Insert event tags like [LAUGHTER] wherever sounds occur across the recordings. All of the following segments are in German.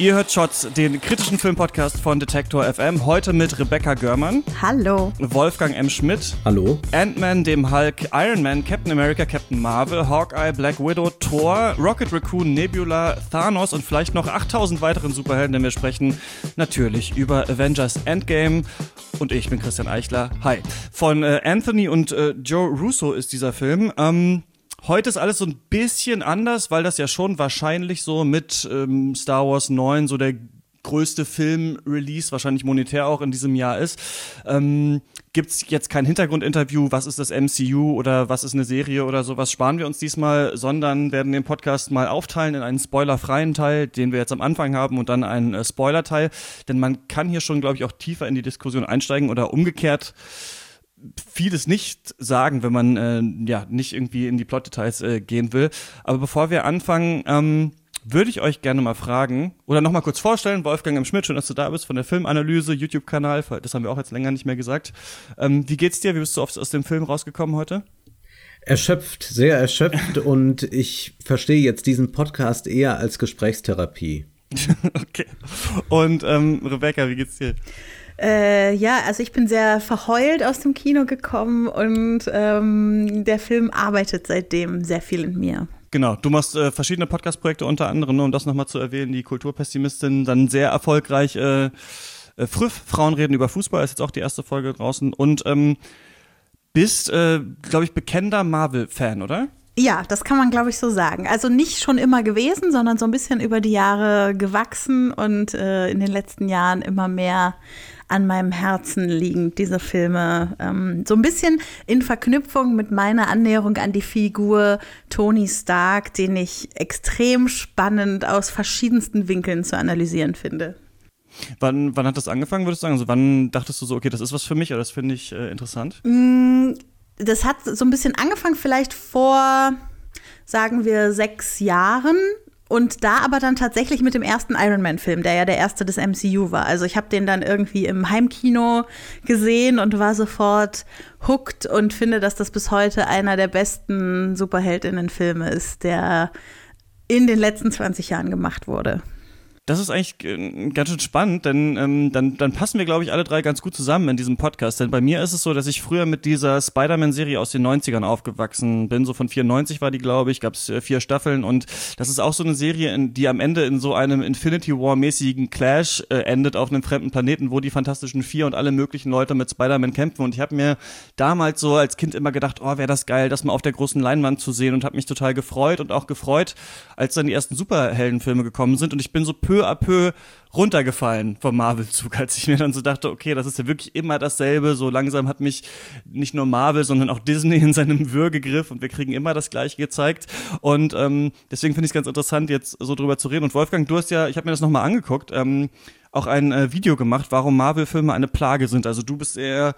Ihr hört Shots, den kritischen Filmpodcast von Detektor FM. Heute mit Rebecca Görmann. Hallo. Wolfgang M. Schmidt. Hallo. Ant-Man, dem Hulk, Iron Man, Captain America, Captain Marvel, Hawkeye, Black Widow, Thor, Rocket Raccoon, Nebula, Thanos und vielleicht noch 8000 weiteren Superhelden, denn wir sprechen natürlich über Avengers Endgame. Und ich bin Christian Eichler. Hi. Von äh, Anthony und äh, Joe Russo ist dieser Film. Ähm, Heute ist alles so ein bisschen anders, weil das ja schon wahrscheinlich so mit ähm, Star Wars 9 so der größte Film-Release, wahrscheinlich monetär auch in diesem Jahr ist. Ähm, Gibt es jetzt kein Hintergrundinterview, was ist das MCU oder was ist eine Serie oder sowas, sparen wir uns diesmal, sondern werden den Podcast mal aufteilen in einen spoilerfreien Teil, den wir jetzt am Anfang haben und dann einen äh, Spoiler-Teil. Denn man kann hier schon, glaube ich, auch tiefer in die Diskussion einsteigen oder umgekehrt vieles nicht sagen, wenn man äh, ja nicht irgendwie in die Plot-Details äh, gehen will. Aber bevor wir anfangen, ähm, würde ich euch gerne mal fragen oder noch mal kurz vorstellen, Wolfgang M. Schmidt, schön, dass du da bist von der Filmanalyse, YouTube-Kanal, das haben wir auch jetzt länger nicht mehr gesagt. Ähm, wie geht's dir? Wie bist du aus, aus dem Film rausgekommen heute? Erschöpft, sehr erschöpft [LAUGHS] und ich verstehe jetzt diesen Podcast eher als Gesprächstherapie. [LAUGHS] okay. Und ähm, Rebecca, wie geht's dir? Äh, ja, also ich bin sehr verheult aus dem Kino gekommen und ähm, der Film arbeitet seitdem sehr viel in mir. Genau, du machst äh, verschiedene Podcast-Projekte, unter anderem, nur um das nochmal zu erwähnen, die Kulturpessimistin, dann sehr erfolgreich äh, äh, Früff, Frauen reden über Fußball, ist jetzt auch die erste Folge draußen und ähm, bist, äh, glaube ich, bekennender Marvel-Fan, oder? Ja, das kann man, glaube ich, so sagen. Also nicht schon immer gewesen, sondern so ein bisschen über die Jahre gewachsen und äh, in den letzten Jahren immer mehr an meinem Herzen liegen, diese Filme. Ähm, so ein bisschen in Verknüpfung mit meiner Annäherung an die Figur Tony Stark, den ich extrem spannend aus verschiedensten Winkeln zu analysieren finde. Wann, wann hat das angefangen, würdest du sagen? Also wann dachtest du so, okay, das ist was für mich oder das finde ich äh, interessant? Mm, das hat so ein bisschen angefangen, vielleicht vor, sagen wir, sechs Jahren. Und da aber dann tatsächlich mit dem ersten Iron Man-Film, der ja der erste des MCU war. Also ich habe den dann irgendwie im Heimkino gesehen und war sofort hooked und finde, dass das bis heute einer der besten Superheldinnen-Filme ist, der in den letzten 20 Jahren gemacht wurde. Das ist eigentlich äh, ganz schön spannend, denn ähm, dann, dann passen wir, glaube ich, alle drei ganz gut zusammen in diesem Podcast. Denn bei mir ist es so, dass ich früher mit dieser Spider-Man-Serie aus den 90ern aufgewachsen bin. So von 94 war die, glaube ich, gab es äh, vier Staffeln. Und das ist auch so eine Serie, in, die am Ende in so einem Infinity War-mäßigen Clash äh, endet auf einem fremden Planeten, wo die Fantastischen Vier und alle möglichen Leute mit Spider-Man kämpfen. Und ich habe mir damals so als Kind immer gedacht, oh, wäre das geil, das mal auf der großen Leinwand zu sehen und habe mich total gefreut und auch gefreut, als dann die ersten Superheldenfilme gekommen sind. Und ich bin so peu à peu runtergefallen vom Marvel-Zug, als ich mir dann so dachte, okay, das ist ja wirklich immer dasselbe. So langsam hat mich nicht nur Marvel, sondern auch Disney in seinem Würgegriff und wir kriegen immer das Gleiche gezeigt. Und ähm, deswegen finde ich es ganz interessant, jetzt so drüber zu reden. Und Wolfgang, du hast ja, ich habe mir das nochmal angeguckt, ähm, auch ein äh, Video gemacht, warum Marvel-Filme eine Plage sind. Also du bist eher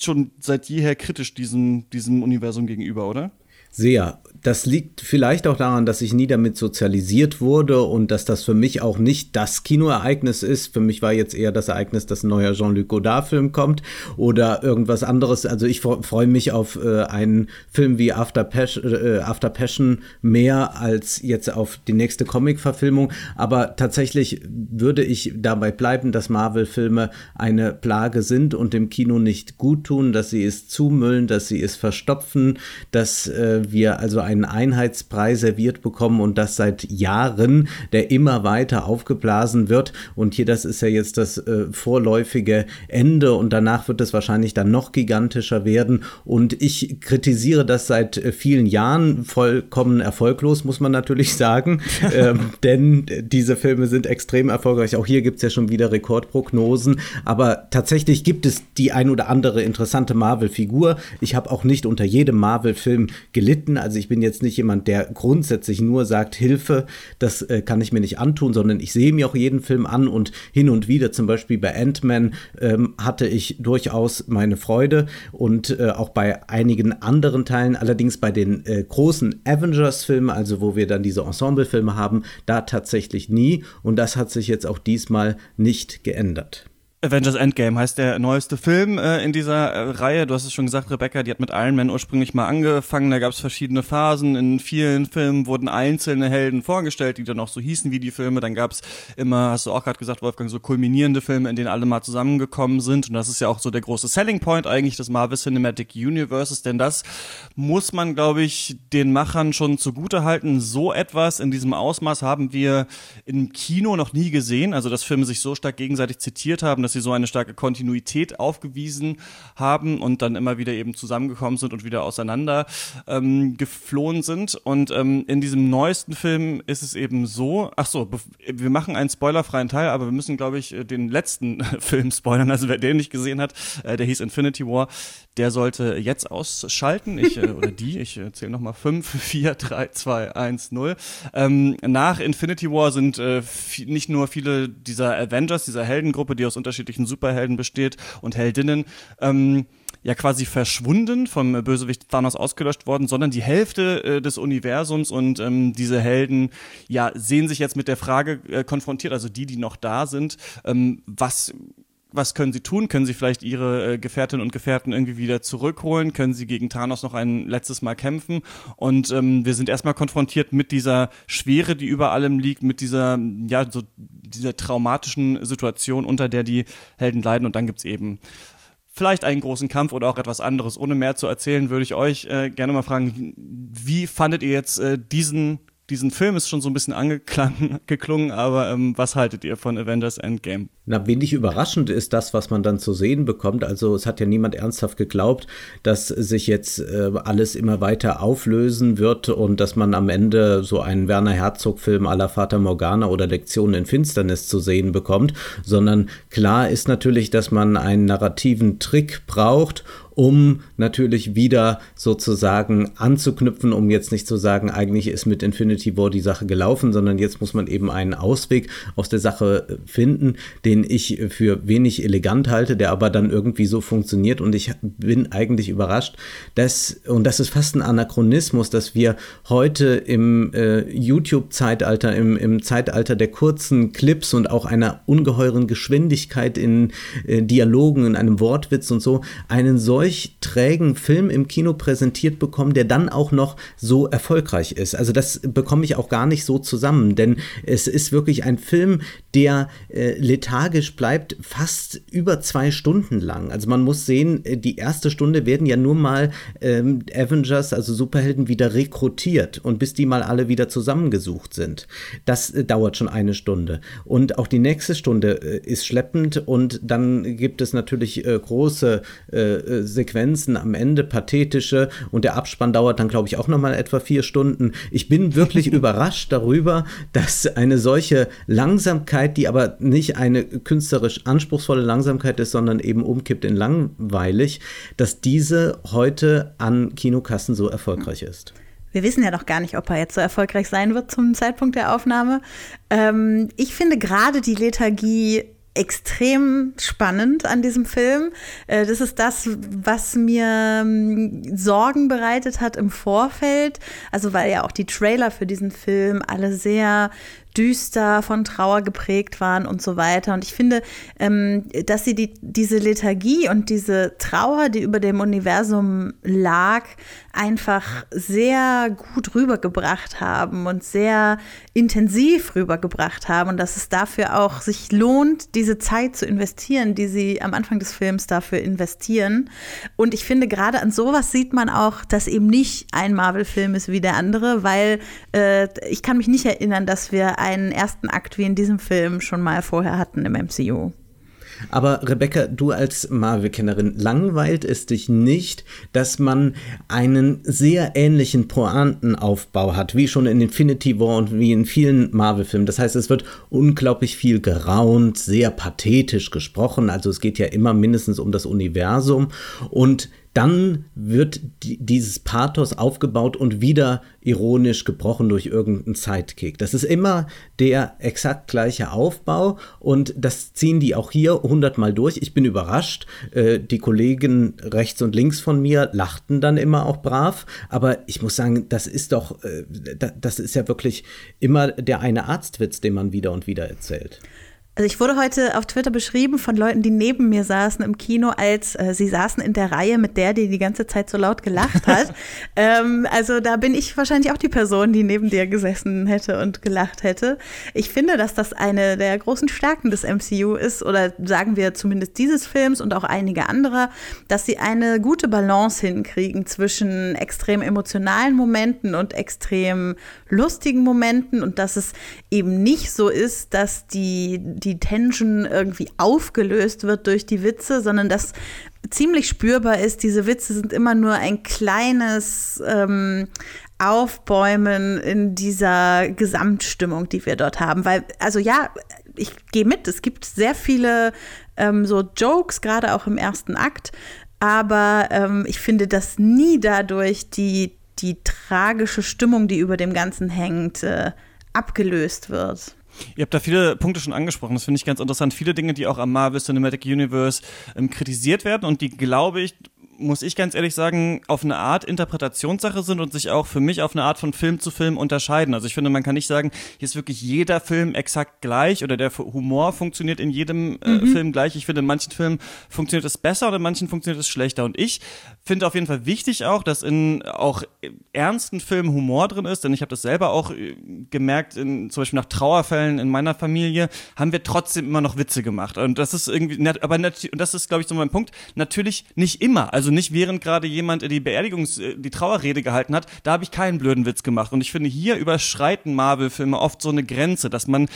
schon seit jeher kritisch diesem, diesem Universum gegenüber, oder? Sehr. Das liegt vielleicht auch daran, dass ich nie damit sozialisiert wurde und dass das für mich auch nicht das Kinoereignis ist. Für mich war jetzt eher das Ereignis, dass ein neuer Jean-Luc Godard-Film kommt oder irgendwas anderes. Also ich freue mich auf äh, einen Film wie After, Pas äh, After Passion mehr als jetzt auf die nächste Comic-Verfilmung. Aber tatsächlich würde ich dabei bleiben, dass Marvel-Filme eine Plage sind und dem Kino nicht gut tun, dass sie es zumüllen, dass sie es verstopfen, dass äh, wir also einen Einheitspreis serviert bekommen und das seit Jahren, der immer weiter aufgeblasen wird. Und hier, das ist ja jetzt das äh, vorläufige Ende und danach wird es wahrscheinlich dann noch gigantischer werden. Und ich kritisiere das seit äh, vielen Jahren vollkommen erfolglos, muss man natürlich [LAUGHS] sagen. ähm, denn diese Filme sind extrem erfolgreich. Auch hier gibt es ja schon wieder Rekordprognosen. Aber tatsächlich gibt es die ein oder andere interessante Marvel-Figur. Ich habe auch nicht unter jedem Marvel-Film gelitten gelitten. Also ich bin jetzt nicht jemand, der grundsätzlich nur sagt, Hilfe, das äh, kann ich mir nicht antun, sondern ich sehe mir auch jeden Film an und hin und wieder, zum Beispiel bei Ant-Man, ähm, hatte ich durchaus meine Freude und äh, auch bei einigen anderen Teilen, allerdings bei den äh, großen Avengers-Filmen, also wo wir dann diese Ensemble-Filme haben, da tatsächlich nie und das hat sich jetzt auch diesmal nicht geändert. Avengers Endgame heißt der neueste Film äh, in dieser äh, Reihe. Du hast es schon gesagt, Rebecca, die hat mit Iron Man ursprünglich mal angefangen. Da gab es verschiedene Phasen. In vielen Filmen wurden einzelne Helden vorgestellt, die dann auch so hießen wie die Filme. Dann gab es immer, hast du auch gerade gesagt, Wolfgang, so kulminierende Filme, in denen alle mal zusammengekommen sind. Und das ist ja auch so der große Selling Point eigentlich des Marvel Cinematic Universes. Denn das muss man, glaube ich, den Machern schon zugute halten. So etwas in diesem Ausmaß haben wir im Kino noch nie gesehen. Also, dass Filme sich so stark gegenseitig zitiert haben, dass sie so eine starke Kontinuität aufgewiesen haben und dann immer wieder eben zusammengekommen sind und wieder auseinander ähm, geflohen sind. Und ähm, in diesem neuesten Film ist es eben so, ach so, wir machen einen spoilerfreien Teil, aber wir müssen, glaube ich, den letzten [LAUGHS] Film spoilern. Also wer den nicht gesehen hat, äh, der hieß Infinity War, der sollte jetzt ausschalten. Ich, äh, oder die, ich äh, zähle nochmal 5, 4, 3, 2, 1, 0. Ähm, nach Infinity War sind äh, nicht nur viele dieser Avengers, dieser Heldengruppe, die aus unterschiedlichen Superhelden besteht und Heldinnen, ähm, ja quasi verschwunden, vom Bösewicht Thanos ausgelöscht worden, sondern die Hälfte äh, des Universums. Und ähm, diese Helden ja sehen sich jetzt mit der Frage äh, konfrontiert, also die, die noch da sind, ähm, was was können sie tun? Können sie vielleicht ihre äh, Gefährtinnen und Gefährten irgendwie wieder zurückholen? Können sie gegen Thanos noch ein letztes Mal kämpfen? Und ähm, wir sind erstmal konfrontiert mit dieser Schwere, die über allem liegt, mit dieser, ja, so dieser traumatischen Situation, unter der die Helden leiden. Und dann gibt's eben vielleicht einen großen Kampf oder auch etwas anderes. Ohne mehr zu erzählen, würde ich euch äh, gerne mal fragen, wie fandet ihr jetzt äh, diesen diesen Film ist schon so ein bisschen angeklungen, [LAUGHS] aber ähm, was haltet ihr von Avengers Endgame? Na, wenig überraschend ist das, was man dann zu sehen bekommt. Also es hat ja niemand ernsthaft geglaubt, dass sich jetzt äh, alles immer weiter auflösen wird und dass man am Ende so einen Werner Herzog-Film aller Vater Morgana oder Lektionen in Finsternis zu sehen bekommt, sondern klar ist natürlich, dass man einen narrativen Trick braucht, um natürlich wieder sozusagen anzuknüpfen, um jetzt nicht zu sagen, eigentlich ist mit Infinity War die Sache gelaufen, sondern jetzt muss man eben einen Ausweg aus der Sache finden, den ich für wenig elegant halte, der aber dann irgendwie so funktioniert. Und ich bin eigentlich überrascht, dass, und das ist fast ein Anachronismus, dass wir heute im äh, YouTube-Zeitalter, im, im Zeitalter der kurzen Clips und auch einer ungeheuren Geschwindigkeit in äh, Dialogen, in einem Wortwitz und so, einen solchen solch trägen Film im Kino präsentiert bekommen, der dann auch noch so erfolgreich ist. Also das bekomme ich auch gar nicht so zusammen, denn es ist wirklich ein Film, der äh, lethargisch bleibt, fast über zwei Stunden lang. Also man muss sehen, äh, die erste Stunde werden ja nur mal ähm, Avengers, also Superhelden, wieder rekrutiert und bis die mal alle wieder zusammengesucht sind. Das äh, dauert schon eine Stunde. Und auch die nächste Stunde äh, ist schleppend und dann gibt es natürlich äh, große äh, Sequenzen am Ende, pathetische und der Abspann dauert dann, glaube ich, auch nochmal etwa vier Stunden. Ich bin wirklich [LAUGHS] überrascht darüber, dass eine solche Langsamkeit, die aber nicht eine künstlerisch anspruchsvolle Langsamkeit ist, sondern eben umkippt in langweilig, dass diese heute an Kinokassen so erfolgreich ist. Wir wissen ja noch gar nicht, ob er jetzt so erfolgreich sein wird zum Zeitpunkt der Aufnahme. Ähm, ich finde gerade die Lethargie extrem spannend an diesem Film. Äh, das ist das, was mir ähm, Sorgen bereitet hat im Vorfeld. Also weil ja auch die Trailer für diesen Film alle sehr düster, von Trauer geprägt waren und so weiter. Und ich finde, ähm, dass sie die, diese Lethargie und diese Trauer, die über dem Universum lag, einfach sehr gut rübergebracht haben und sehr intensiv rübergebracht haben und dass es dafür auch sich lohnt, diese Zeit zu investieren, die sie am Anfang des Films dafür investieren. Und ich finde, gerade an sowas sieht man auch, dass eben nicht ein Marvel-Film ist wie der andere, weil äh, ich kann mich nicht erinnern, dass wir einen ersten Akt wie in diesem Film schon mal vorher hatten im MCU. Aber Rebecca, du als Marvel-Kennerin, langweilt es dich nicht, dass man einen sehr ähnlichen Pointenaufbau hat, wie schon in Infinity War und wie in vielen Marvel-Filmen. Das heißt, es wird unglaublich viel geraunt, sehr pathetisch gesprochen. Also es geht ja immer mindestens um das Universum und dann wird dieses Pathos aufgebaut und wieder ironisch gebrochen durch irgendeinen Sidekick. Das ist immer der exakt gleiche Aufbau und das ziehen die auch hier hundertmal durch. Ich bin überrascht. Äh, die Kollegen rechts und links von mir lachten dann immer auch brav, aber ich muss sagen, das ist doch, äh, das ist ja wirklich immer der eine Arztwitz, den man wieder und wieder erzählt. Also ich wurde heute auf Twitter beschrieben von Leuten, die neben mir saßen im Kino, als äh, sie saßen in der Reihe mit der, die die ganze Zeit so laut gelacht hat. [LAUGHS] ähm, also da bin ich wahrscheinlich auch die Person, die neben dir gesessen hätte und gelacht hätte. Ich finde, dass das eine der großen Stärken des MCU ist, oder sagen wir zumindest dieses Films und auch einige anderer, dass sie eine gute Balance hinkriegen zwischen extrem emotionalen Momenten und extrem lustigen Momenten und dass es eben nicht so ist, dass die die Tension irgendwie aufgelöst wird durch die Witze, sondern dass ziemlich spürbar ist, diese Witze sind immer nur ein kleines ähm, Aufbäumen in dieser Gesamtstimmung, die wir dort haben. Weil, also ja, ich gehe mit, es gibt sehr viele ähm, so Jokes, gerade auch im ersten Akt, aber ähm, ich finde, dass nie dadurch die, die tragische Stimmung, die über dem Ganzen hängt, äh, abgelöst wird. Ihr habt da viele Punkte schon angesprochen. Das finde ich ganz interessant. Viele Dinge, die auch am Marvel Cinematic Universe ähm, kritisiert werden und die, glaube ich, muss ich ganz ehrlich sagen, auf eine Art Interpretationssache sind und sich auch für mich auf eine Art von Film zu Film unterscheiden. Also ich finde, man kann nicht sagen, hier ist wirklich jeder Film exakt gleich oder der Humor funktioniert in jedem äh, mhm. Film gleich. Ich finde, in manchen Filmen funktioniert es besser oder in manchen funktioniert es schlechter. Und ich finde auf jeden Fall wichtig auch, dass in auch ernsten Filmen Humor drin ist, denn ich habe das selber auch äh, gemerkt, in, zum Beispiel nach Trauerfällen in meiner Familie, haben wir trotzdem immer noch Witze gemacht. Und das ist irgendwie, aber und das ist, glaube ich, so mein Punkt, natürlich nicht immer. Also also nicht während gerade jemand die Beerdigungs-, äh, die Trauerrede gehalten hat, da habe ich keinen blöden Witz gemacht. Und ich finde, hier überschreiten Marvel-Filme oft so eine Grenze, dass man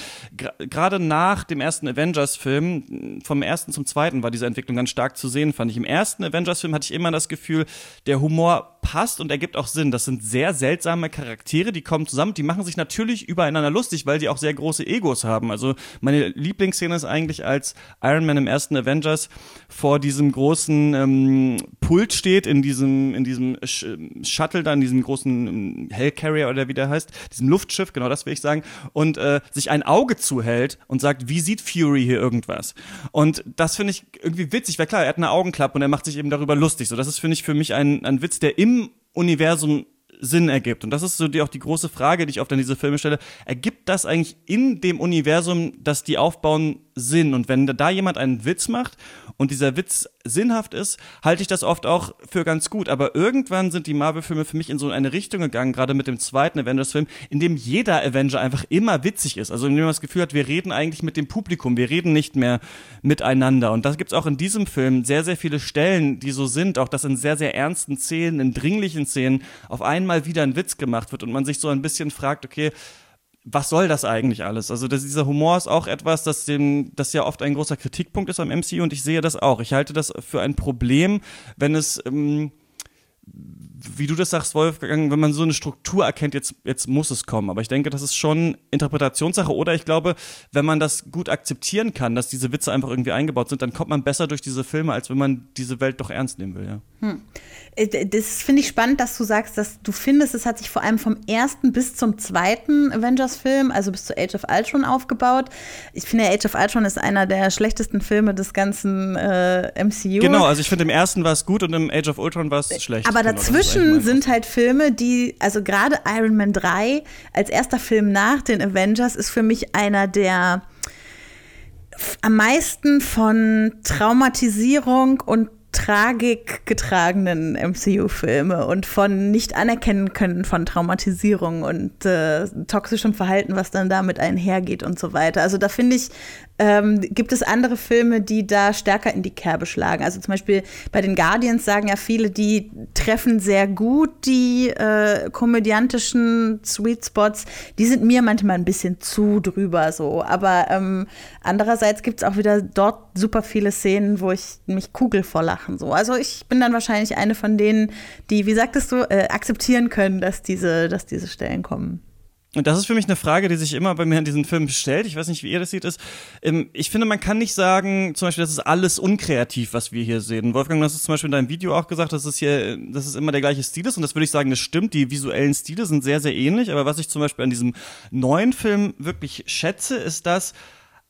gerade nach dem ersten Avengers-Film, vom ersten zum zweiten war diese Entwicklung ganz stark zu sehen, fand ich. Im ersten Avengers-Film hatte ich immer das Gefühl, der Humor passt und ergibt auch Sinn. Das sind sehr seltsame Charaktere, die kommen zusammen, die machen sich natürlich übereinander lustig, weil die auch sehr große Egos haben. Also meine Lieblingsszene ist eigentlich, als Iron Man im ersten Avengers vor diesem großen ähm, Pult steht, in diesem, in diesem Sh Shuttle da, in diesem großen ähm, Hellcarrier oder wie der heißt, diesem Luftschiff, genau das will ich sagen, und äh, sich ein Auge zuhält und sagt, wie sieht Fury hier irgendwas? Und das finde ich irgendwie witzig, weil klar, er hat eine Augenklappe und er macht sich eben darüber lustig. So, das ist, finde ich, für mich ein, ein Witz, der im Universum Sinn ergibt. Und das ist so die, auch die große Frage, die ich oft an diese Filme stelle. Ergibt das eigentlich in dem Universum, das die aufbauen, Sinn? Und wenn da jemand einen Witz macht und dieser Witz sinnhaft ist, halte ich das oft auch für ganz gut. Aber irgendwann sind die Marvel-Filme für mich in so eine Richtung gegangen, gerade mit dem zweiten Avengers-Film, in dem jeder Avenger einfach immer witzig ist. Also in dem man das Gefühl hat, wir reden eigentlich mit dem Publikum, wir reden nicht mehr miteinander. Und das gibt es auch in diesem Film sehr, sehr viele Stellen, die so sind, auch dass in sehr, sehr ernsten Szenen, in dringlichen Szenen auf einmal wieder ein Witz gemacht wird und man sich so ein bisschen fragt, okay, was soll das eigentlich alles? Also das, dieser Humor ist auch etwas, das, dem, das ja oft ein großer Kritikpunkt ist am MCU und ich sehe das auch. Ich halte das für ein Problem, wenn es ähm, wie du das sagst, Wolfgang, wenn man so eine Struktur erkennt, jetzt, jetzt muss es kommen. Aber ich denke, das ist schon Interpretationssache. Oder ich glaube, wenn man das gut akzeptieren kann, dass diese Witze einfach irgendwie eingebaut sind, dann kommt man besser durch diese Filme, als wenn man diese Welt doch ernst nehmen will. Ja. Hm. Äh, das finde ich spannend, dass du sagst, dass du findest, es hat sich vor allem vom ersten bis zum zweiten Avengers-Film, also bis zu Age of Ultron aufgebaut. Ich finde, Age of Ultron ist einer der schlechtesten Filme des ganzen äh, MCU. Genau, also ich finde, im ersten war es gut und im Age of Ultron war es schlecht. Aber genau, dazwischen sind halt Filme, die, also gerade Iron Man 3 als erster Film nach den Avengers ist für mich einer der am meisten von Traumatisierung und Tragik getragenen MCU-Filme und von nicht anerkennen können von Traumatisierung und äh, toxischem Verhalten, was dann damit einhergeht und so weiter. Also da finde ich, ähm, gibt es andere Filme, die da stärker in die Kerbe schlagen. Also zum Beispiel bei den Guardians sagen ja viele, die treffen sehr gut die äh, komödiantischen Sweet Spots. Die sind mir manchmal ein bisschen zu drüber so. Aber ähm, andererseits gibt es auch wieder dort super viele Szenen, wo ich mich kugel vor Lachen so. Also ich bin dann wahrscheinlich eine von denen, die, wie sagtest du, äh, akzeptieren können, dass diese, dass diese Stellen kommen. Und das ist für mich eine Frage, die sich immer bei mir in diesen Filmen stellt. Ich weiß nicht, wie ihr das seht. Ist, ähm, ich finde, man kann nicht sagen, zum Beispiel, das ist alles unkreativ, was wir hier sehen. Wolfgang, du hast es zum Beispiel in deinem Video auch gesagt, dass es hier, dass es immer der gleiche Stil ist. Und das würde ich sagen, das stimmt. Die visuellen Stile sind sehr, sehr ähnlich. Aber was ich zum Beispiel an diesem neuen Film wirklich schätze, ist, dass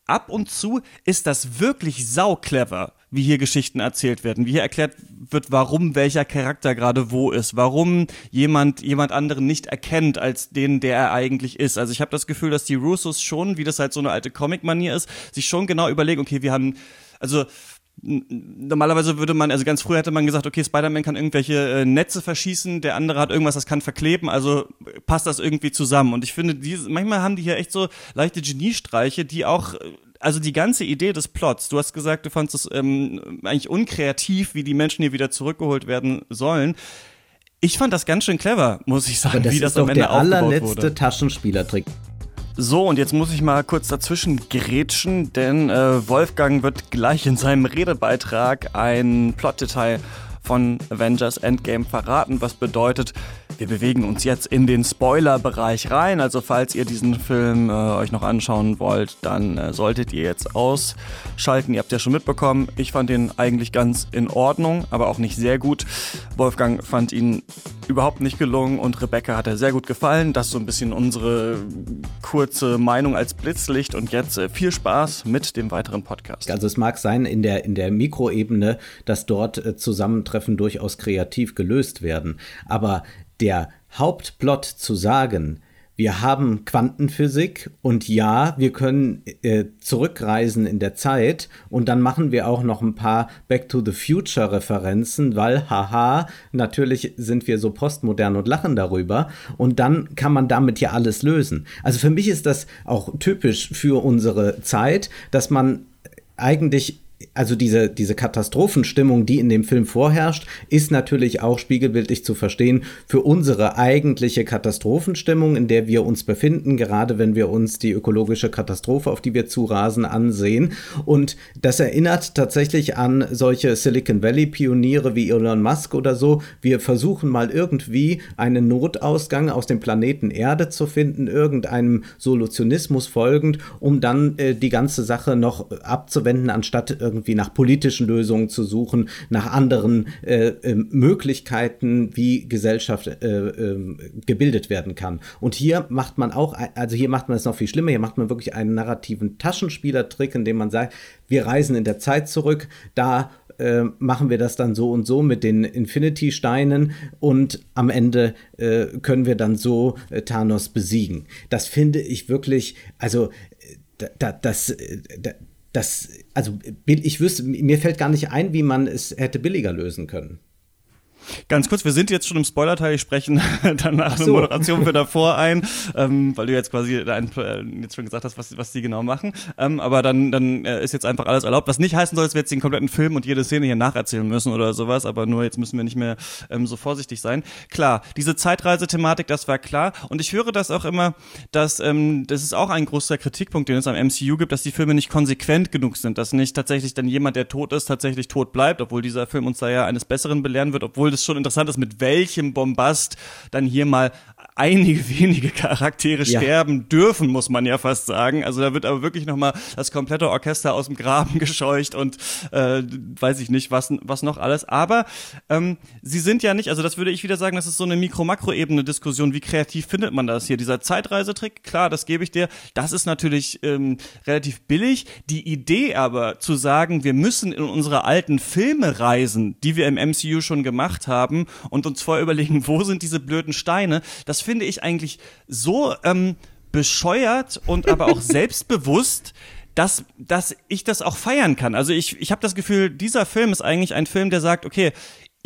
ab und zu ist das wirklich sau clever, wie hier Geschichten erzählt werden, wie hier erklärt wird, warum welcher Charakter gerade wo ist, warum jemand jemand anderen nicht erkennt als den, der er eigentlich ist. Also ich habe das Gefühl, dass die Russos schon, wie das halt so eine alte Comic-Manier ist, sich schon genau überlegen, okay, wir haben, also normalerweise würde man, also ganz früh hätte man gesagt, okay, Spider-Man kann irgendwelche äh, Netze verschießen, der andere hat irgendwas, das kann verkleben, also passt das irgendwie zusammen. Und ich finde, diese, manchmal haben die hier echt so leichte Geniestreiche, die auch also die ganze Idee des Plots, du hast gesagt, du fandest es ähm, eigentlich unkreativ, wie die Menschen hier wieder zurückgeholt werden sollen. Ich fand das ganz schön clever, muss ich sagen, das wie das ist am Ende der aufgebaut allerletzte wurde. Taschenspielertrick. So, und jetzt muss ich mal kurz dazwischen grätschen, denn äh, Wolfgang wird gleich in seinem Redebeitrag ein Plotdetail von Avengers Endgame verraten, was bedeutet, wir bewegen uns jetzt in den Spoiler-Bereich rein. Also falls ihr diesen Film äh, euch noch anschauen wollt, dann äh, solltet ihr jetzt ausschalten. Ihr habt ja schon mitbekommen, ich fand ihn eigentlich ganz in Ordnung, aber auch nicht sehr gut. Wolfgang fand ihn überhaupt nicht gelungen und Rebecca hat er sehr gut gefallen. Das ist so ein bisschen unsere kurze Meinung als Blitzlicht und jetzt äh, viel Spaß mit dem weiteren Podcast. Also es mag sein in der, in der Mikroebene, dass dort äh, Zusammentreffen durchaus kreativ gelöst werden. Aber der Hauptplot zu sagen, wir haben Quantenphysik und ja, wir können äh, zurückreisen in der Zeit und dann machen wir auch noch ein paar Back to the Future Referenzen, weil haha, natürlich sind wir so postmodern und lachen darüber und dann kann man damit ja alles lösen. Also für mich ist das auch typisch für unsere Zeit, dass man eigentlich also diese, diese Katastrophenstimmung, die in dem Film vorherrscht, ist natürlich auch spiegelbildlich zu verstehen für unsere eigentliche Katastrophenstimmung, in der wir uns befinden, gerade wenn wir uns die ökologische Katastrophe, auf die wir zurasen, ansehen. Und das erinnert tatsächlich an solche Silicon Valley-Pioniere wie Elon Musk oder so. Wir versuchen mal irgendwie einen Notausgang aus dem Planeten Erde zu finden, irgendeinem Solutionismus folgend, um dann äh, die ganze Sache noch abzuwenden, anstatt irgendwie nach politischen Lösungen zu suchen, nach anderen äh, äh, Möglichkeiten, wie Gesellschaft äh, äh, gebildet werden kann. Und hier macht man auch, also hier macht man es noch viel schlimmer, hier macht man wirklich einen narrativen Taschenspielertrick, indem man sagt, wir reisen in der Zeit zurück, da äh, machen wir das dann so und so mit den Infinity-Steinen und am Ende äh, können wir dann so äh, Thanos besiegen. Das finde ich wirklich, also da, das, da, das, also ich wüsste, mir fällt gar nicht ein, wie man es hätte billiger lösen können. Ganz kurz, wir sind jetzt schon im Spoiler-Teil, ich sprechen [LAUGHS] danach so. eine Moderation für [LAUGHS] davor ein, ähm, weil du jetzt quasi ein, äh, jetzt schon gesagt hast, was, was die genau machen. Ähm, aber dann, dann äh, ist jetzt einfach alles erlaubt, was nicht heißen soll, dass wir jetzt den kompletten Film und jede Szene hier nacherzählen müssen oder sowas, aber nur jetzt müssen wir nicht mehr ähm, so vorsichtig sein. Klar, diese Zeitreisethematik, das war klar und ich höre das auch immer, dass ähm, das ist auch ein großer Kritikpunkt, den es am MCU gibt, dass die Filme nicht konsequent genug sind, dass nicht tatsächlich dann jemand, der tot ist, tatsächlich tot bleibt, obwohl dieser Film uns da ja eines Besseren belehren wird, obwohl das schon interessant ist, mit welchem Bombast dann hier mal einige wenige Charaktere ja. sterben dürfen, muss man ja fast sagen. Also da wird aber wirklich nochmal das komplette Orchester aus dem Graben [LAUGHS] gescheucht und äh, weiß ich nicht, was, was noch alles. Aber ähm, sie sind ja nicht, also das würde ich wieder sagen, das ist so eine Mikro-Makro-Ebene-Diskussion. Wie kreativ findet man das hier? Dieser Zeitreisetrick, klar, das gebe ich dir. Das ist natürlich ähm, relativ billig. Die Idee aber zu sagen, wir müssen in unsere alten Filme reisen, die wir im MCU schon gemacht haben und uns vorher überlegen, [LAUGHS] wo sind diese blöden Steine, das finde ich eigentlich so ähm, bescheuert und aber auch [LAUGHS] selbstbewusst, dass, dass ich das auch feiern kann. Also ich, ich habe das Gefühl, dieser Film ist eigentlich ein Film, der sagt, okay,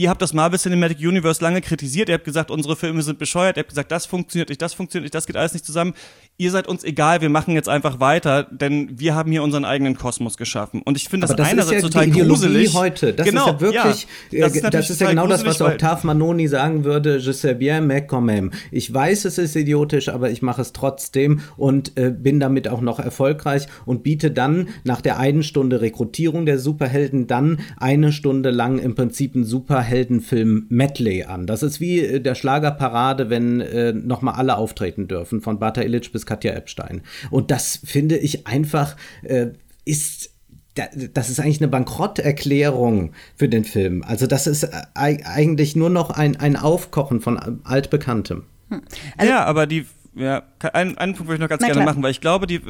ihr habt das Marvel Cinematic Universe lange kritisiert, ihr habt gesagt, unsere Filme sind bescheuert, ihr habt gesagt, das funktioniert nicht, das funktioniert nicht, das geht alles nicht zusammen. Ihr seid uns egal, wir machen jetzt einfach weiter, denn wir haben hier unseren eigenen Kosmos geschaffen. Und ich finde das, das einerseits ja total die gruselig. heute. Das genau, ist ja wirklich, ja, das ist, das ist ja genau das, was Octave Manoni sagen würde, je sais bien, mais quand même. Ich weiß, es ist idiotisch, aber ich mache es trotzdem und äh, bin damit auch noch erfolgreich und biete dann nach der einen Stunde Rekrutierung der Superhelden dann eine Stunde lang im Prinzip einen Superheldenfilm Medley an. Das ist wie äh, der Schlagerparade, wenn äh, nochmal alle auftreten dürfen, von Bata Illich bis Katja Epstein. Und das finde ich einfach, äh, ist das ist eigentlich eine Bankrotterklärung für den Film. Also das ist eigentlich nur noch ein, ein Aufkochen von altbekanntem. Hm. Also ja, aber die, ja, einen, einen Punkt würde ich noch ganz gerne klar. machen, weil ich glaube, die,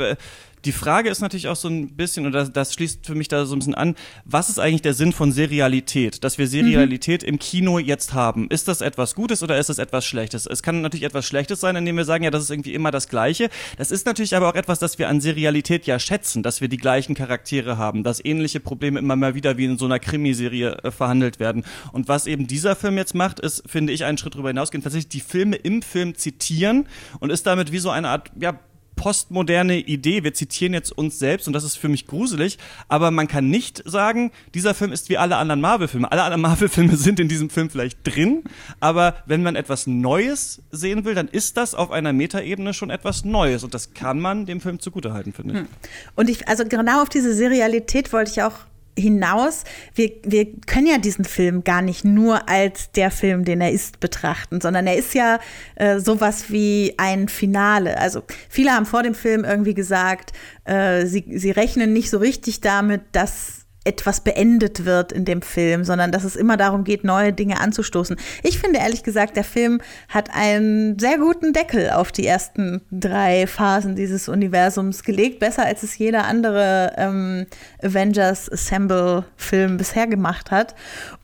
Die Frage ist natürlich auch so ein bisschen, und das, das, schließt für mich da so ein bisschen an, was ist eigentlich der Sinn von Serialität? Dass wir Serialität mhm. im Kino jetzt haben. Ist das etwas Gutes oder ist das etwas Schlechtes? Es kann natürlich etwas Schlechtes sein, indem wir sagen, ja, das ist irgendwie immer das Gleiche. Das ist natürlich aber auch etwas, das wir an Serialität ja schätzen, dass wir die gleichen Charaktere haben, dass ähnliche Probleme immer mal wieder wie in so einer Krimiserie äh, verhandelt werden. Und was eben dieser Film jetzt macht, ist, finde ich, einen Schritt darüber hinausgehen, tatsächlich die Filme im Film zitieren und ist damit wie so eine Art, ja, postmoderne Idee. Wir zitieren jetzt uns selbst und das ist für mich gruselig, aber man kann nicht sagen, dieser Film ist wie alle anderen Marvel-Filme. Alle anderen Marvel-Filme [LAUGHS] sind in diesem Film vielleicht drin, aber wenn man etwas Neues sehen will, dann ist das auf einer Metaebene schon etwas Neues und das kann man dem Film zugutehalten, finde ich. Hm. Und ich, also genau auf diese Serialität wollte ich auch hinaus, wir, wir können ja diesen Film gar nicht nur als der Film, den er ist, betrachten, sondern er ist ja äh, sowas wie ein Finale. Also viele haben vor dem Film irgendwie gesagt, äh, sie, sie rechnen nicht so richtig damit, dass etwas beendet wird in dem Film, sondern dass es immer darum geht, neue Dinge anzustoßen. Ich finde ehrlich gesagt, der Film hat einen sehr guten Deckel auf die ersten drei Phasen dieses Universums gelegt, besser als es jeder andere ähm, Avengers Assemble Film bisher gemacht hat.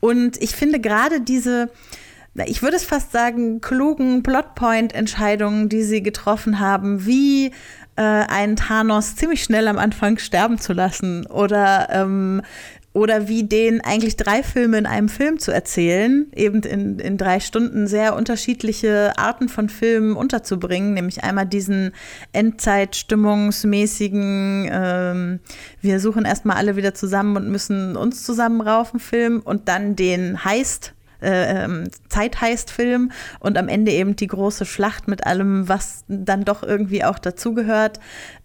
Und ich finde gerade diese ich würde es fast sagen, klugen Plotpoint-Entscheidungen, die sie getroffen haben, wie äh, einen Thanos ziemlich schnell am Anfang sterben zu lassen oder ähm, oder wie den eigentlich drei Filme in einem Film zu erzählen, eben in, in drei Stunden sehr unterschiedliche Arten von Filmen unterzubringen, nämlich einmal diesen Endzeitstimmungsmäßigen, ähm, wir suchen erstmal alle wieder zusammen und müssen uns zusammenraufen Film und dann den Heist äh, ähm, Zeitheißt-Film und am Ende eben die große Schlacht mit allem, was dann doch irgendwie auch dazugehört,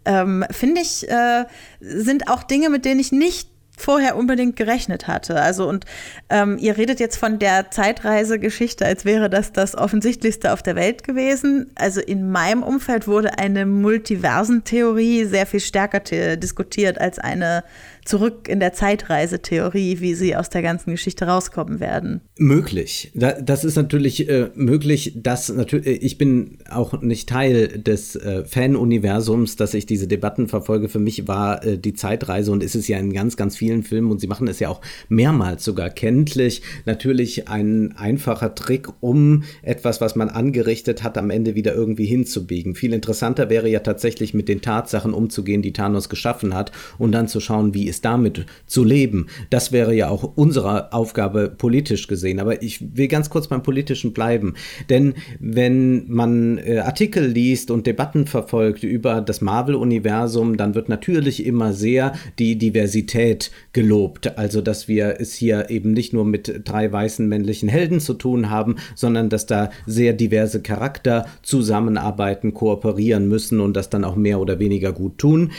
ähm, finde ich, äh, sind auch Dinge, mit denen ich nicht vorher unbedingt gerechnet hatte. Also und ähm, ihr redet jetzt von der Zeitreisegeschichte, als wäre das das offensichtlichste auf der Welt gewesen. Also in meinem Umfeld wurde eine Multiversentheorie sehr viel stärker diskutiert als eine zurück in der Zeitreisetheorie, wie sie aus der ganzen Geschichte rauskommen werden. Möglich. das ist natürlich äh, möglich, dass natürlich, äh, ich bin auch nicht Teil des äh, Fan-Universums, dass ich diese Debatten verfolge. Für mich war äh, die Zeitreise und ist es ja in ganz, ganz vielen Filmen und sie machen es ja auch mehrmals sogar kenntlich. Natürlich ein einfacher Trick, um etwas, was man angerichtet hat, am Ende wieder irgendwie hinzubiegen. Viel interessanter wäre ja tatsächlich mit den Tatsachen umzugehen, die Thanos geschaffen hat und dann zu schauen, wie ist damit zu leben. Das wäre ja auch unsere Aufgabe politisch gesehen. Aber ich will ganz kurz beim Politischen bleiben. Denn wenn man äh, Artikel liest und Debatten verfolgt über das Marvel-Universum, dann wird natürlich immer sehr die Diversität gelobt. Also, dass wir es hier eben nicht nur mit drei weißen männlichen Helden zu tun haben, sondern dass da sehr diverse Charakter zusammenarbeiten, kooperieren müssen und das dann auch mehr oder weniger gut tun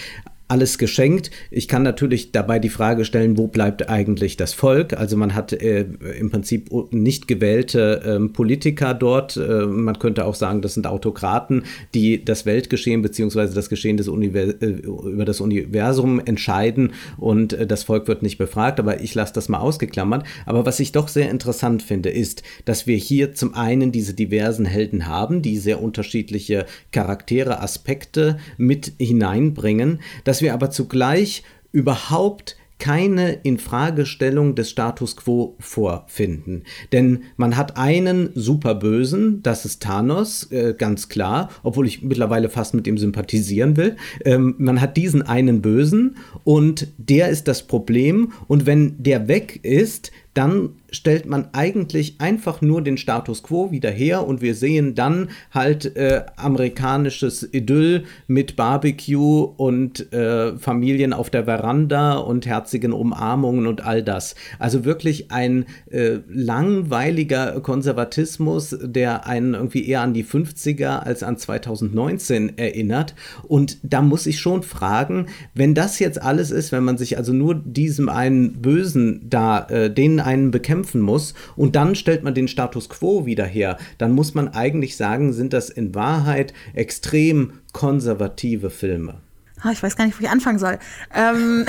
alles geschenkt. Ich kann natürlich dabei die Frage stellen, wo bleibt eigentlich das Volk? Also man hat äh, im Prinzip nicht gewählte äh, Politiker dort. Äh, man könnte auch sagen, das sind Autokraten, die das Weltgeschehen bzw. das Geschehen des Univers äh, über das Universum entscheiden und äh, das Volk wird nicht befragt. Aber ich lasse das mal ausgeklammert. Aber was ich doch sehr interessant finde, ist, dass wir hier zum einen diese diversen Helden haben, die sehr unterschiedliche Charaktere, Aspekte mit hineinbringen. Das dass wir aber zugleich überhaupt keine Infragestellung des Status quo vorfinden. Denn man hat einen Superbösen, das ist Thanos, äh, ganz klar, obwohl ich mittlerweile fast mit ihm sympathisieren will. Ähm, man hat diesen einen Bösen und der ist das Problem. Und wenn der weg ist, dann stellt man eigentlich einfach nur den Status quo wieder her und wir sehen dann halt äh, amerikanisches Idyll mit Barbecue und äh, Familien auf der Veranda und herzigen Umarmungen und all das. Also wirklich ein äh, langweiliger Konservatismus, der einen irgendwie eher an die 50er als an 2019 erinnert. Und da muss ich schon fragen, wenn das jetzt alles ist, wenn man sich also nur diesem einen Bösen da, äh, den einen bekämpft, kämpfen muss und dann stellt man den Status quo wieder her, dann muss man eigentlich sagen, sind das in Wahrheit extrem konservative Filme. Oh, ich weiß gar nicht, wo ich anfangen soll. Ähm,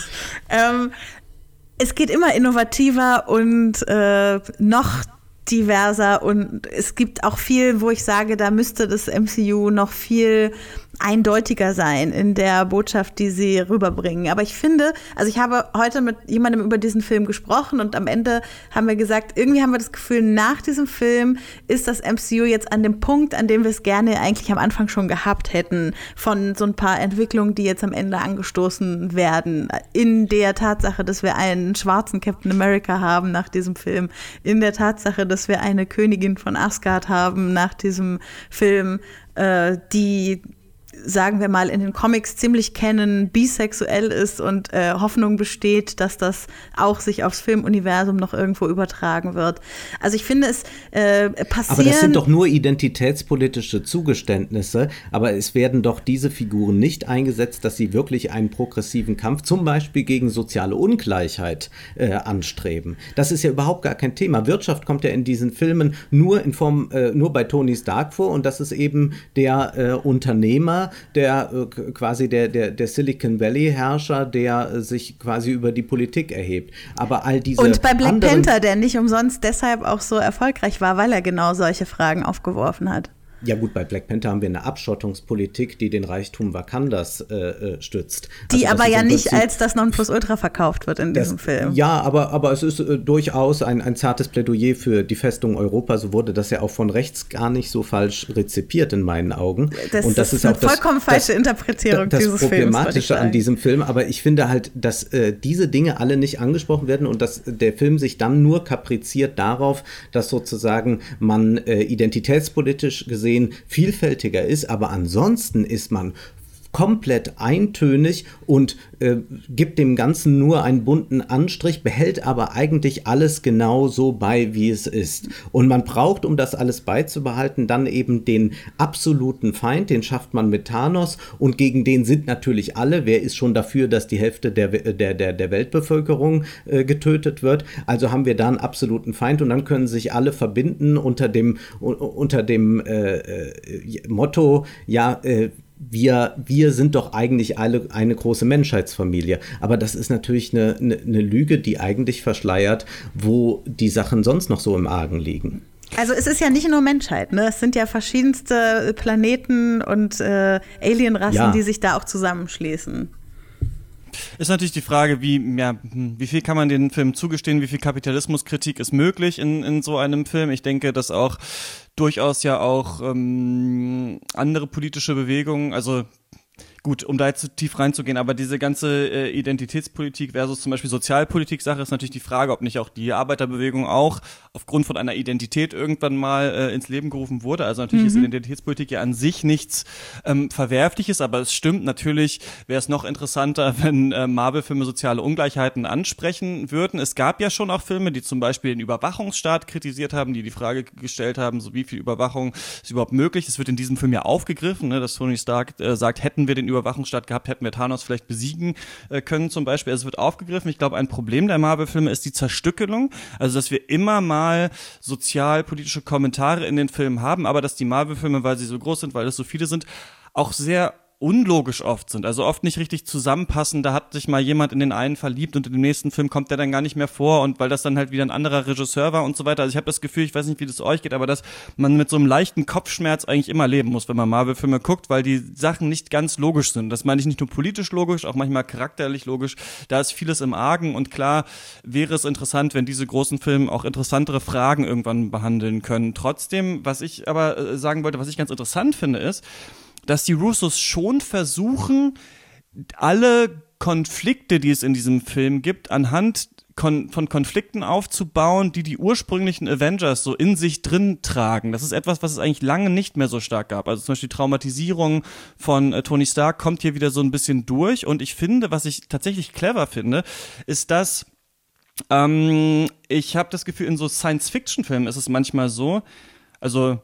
[LAUGHS] ähm, es geht immer innovativer und äh, noch diverser und es gibt auch viel, wo ich sage, da müsste das MCU noch viel eindeutiger sein in der Botschaft, die sie rüberbringen. Aber ich finde, also ich habe heute mit jemandem über diesen Film gesprochen und am Ende haben wir gesagt, irgendwie haben wir das Gefühl, nach diesem Film ist das MCU jetzt an dem Punkt, an dem wir es gerne eigentlich am Anfang schon gehabt hätten, von so ein paar Entwicklungen, die jetzt am Ende angestoßen werden, in der Tatsache, dass wir einen schwarzen Captain America haben nach diesem Film, in der Tatsache, dass wir eine Königin von Asgard haben nach diesem Film, äh, die sagen wir mal, in den Comics ziemlich kennen, bisexuell ist und äh, Hoffnung besteht, dass das auch sich aufs Filmuniversum noch irgendwo übertragen wird. Also ich finde es äh, passieren. Aber das sind doch nur identitätspolitische Zugeständnisse, aber es werden doch diese Figuren nicht eingesetzt, dass sie wirklich einen progressiven Kampf, zum Beispiel gegen soziale Ungleichheit, äh, anstreben. Das ist ja überhaupt gar kein Thema. Wirtschaft kommt ja in diesen Filmen nur in Form, äh, nur bei Tony Stark vor und das ist eben der äh, Der äh, quasi der, der, der Silicon Valley-Herrscher, der äh, sich quasi über die Politik erhebt. Aber all diese. Und bei Black Panther, der nicht umsonst deshalb auch so erfolgreich war, weil er genau solche Fragen aufgeworfen hat. Ja gut, bei Black Panther haben wir eine Abschottungspolitik, die den Reichtum Wakandas äh, äh stützt. Die also, aber ja nicht als das Nonplusultra verkauft wird in das, diesem Film. Ja, aber, aber es ist äh, durchaus ein, ein zartes Plädoyer für die Festung Europa. So wurde das ja auch von rechts gar nicht so falsch rezipiert in meinen Augen. Das, Und das ist, ist eine auch das, vollkommen falsche das, Interpretierung das, dieses Films. Das Problematische an diesem Film, aber ich finde halt, dass äh, diese Dinge alle nicht angesprochen werden und dass der Film sich dann nur kapriziert darauf, dass sozusagen man äh, identitätspolitisch gesehen gesehen vielfältiger ist, aber ansonsten ist man komplett eintönig und äh, gibt dem Ganzen nur einen bunten Anstrich, behält aber eigentlich alles genau so bei, wie es ist. Und man braucht, um das alles beizubehalten, dann eben den absoluten Feind, den schafft man mit Thanos und gegen den sind natürlich alle. Wer ist schon dafür, dass die Hälfte der, der, der, der Weltbevölkerung äh, getötet wird? Also haben wir da einen absoluten Feind und dann können sich alle verbinden unter dem, unter dem äh, äh Motto, ja, äh, wir, wir sind doch eigentlich alle eine große Menschheitsfamilie. Aber das ist natürlich eine, eine, eine Lüge, die eigentlich verschleiert, wo die Sachen sonst noch so im Argen liegen. Also es ist ja nicht nur Menschheit, ne? Es sind ja verschiedenste Planeten und äh, Alienrassen, ja. die sich da auch zusammenschließen. Ist natürlich die Frage, wie, ja, hm, wie viel kann man den Film zugestehen, wie viel Kapitalismuskritik ist möglich in, in so einem Film. Ich denke, dass auch durchaus ja auch ähm, andere politische Bewegungen, also gut, um da jetzt zu tief reinzugehen, aber diese ganze äh, Identitätspolitik versus zum Beispiel Sozialpolitik-Sache ist natürlich die Frage, ob nicht auch die Arbeiterbewegung auch aufgrund von einer Identität irgendwann mal äh, ins Leben gerufen wurde. Also natürlich mhm. ist Identitätspolitik ja an sich nichts ähm, Verwerfliches, aber es stimmt natürlich, wäre es noch interessanter, [LAUGHS] wenn äh, Marvel-Filme soziale Ungleichheiten ansprechen würden. Es gab ja schon auch Filme, die zum Beispiel den Überwachungsstaat kritisiert haben, die die Frage gestellt haben, so wie viel Überwachung ist überhaupt möglich. Es wird in diesem Film ja aufgegriffen, ne, dass Tony Stark äh, sagt, hätten wir den Überwachungsstaat gehabt, hätten wir Thanos vielleicht besiegen äh, können zum Beispiel. Also es wird aufgegriffen. Ich glaube, ein Problem der Marvel-Filme ist die Zerstückelung. Also, dass wir immer mal sozialpolitische Kommentare in den Filmen haben, aber dass die Marvel-Filme, weil sie so groß sind, weil es so viele sind, auch sehr unlogisch oft sind, also oft nicht richtig zusammenpassen. Da hat sich mal jemand in den einen verliebt und in dem nächsten Film kommt der dann gar nicht mehr vor und weil das dann halt wieder ein anderer Regisseur war und so weiter. Also ich habe das Gefühl, ich weiß nicht, wie das euch geht, aber dass man mit so einem leichten Kopfschmerz eigentlich immer leben muss, wenn man Marvel-Filme guckt, weil die Sachen nicht ganz logisch sind. Das meine ich nicht nur politisch logisch, auch manchmal charakterlich logisch. Da ist vieles im Argen und klar wäre es interessant, wenn diese großen Filme auch interessantere Fragen irgendwann behandeln können. Trotzdem, was ich aber äh, sagen wollte, was ich ganz interessant finde, ist, dass die Russos schon versuchen, alle Konflikte, die es in diesem Film gibt, anhand kon von Konflikten aufzubauen, die die ursprünglichen Avengers so in sich drin tragen. Das ist etwas, was es eigentlich lange nicht mehr so stark gab. Also zum Beispiel die Traumatisierung von äh, Tony Stark kommt hier wieder so ein bisschen durch. Und ich finde, was ich tatsächlich clever finde, ist, dass ähm, ich habe das Gefühl, in so Science-Fiction-Filmen ist es manchmal so, also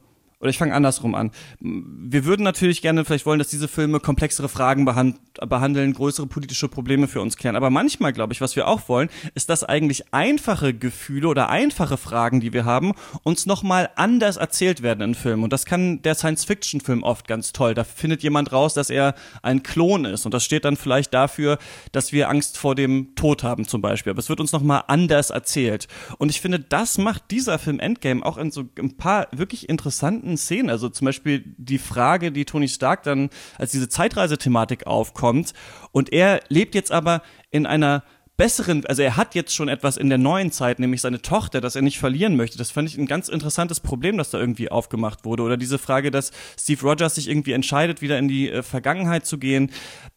oder ich fange andersrum an. Wir würden natürlich gerne vielleicht wollen, dass diese Filme komplexere Fragen behand behandeln, größere politische Probleme für uns klären. Aber manchmal, glaube ich, was wir auch wollen, ist, dass eigentlich einfache Gefühle oder einfache Fragen, die wir haben, uns nochmal anders erzählt werden in Filmen. Und das kann der Science-Fiction-Film oft ganz toll. Da findet jemand raus, dass er ein Klon ist. Und das steht dann vielleicht dafür, dass wir Angst vor dem Tod haben zum Beispiel. Aber es wird uns nochmal anders erzählt. Und ich finde, das macht dieser Film Endgame auch in so ein paar wirklich interessanten kleinen Szenen. Also zum Beispiel die Frage, die Tony Stark dann, als diese Zeitreisethematik aufkommt. Und er lebt jetzt aber in einer besseren, also er hat jetzt schon etwas in der neuen Zeit, nämlich seine Tochter, das er nicht verlieren möchte. Das fand ich ein ganz interessantes Problem, das da irgendwie aufgemacht wurde. Oder diese Frage, dass Steve Rogers sich irgendwie entscheidet, wieder in die äh, Vergangenheit zu gehen.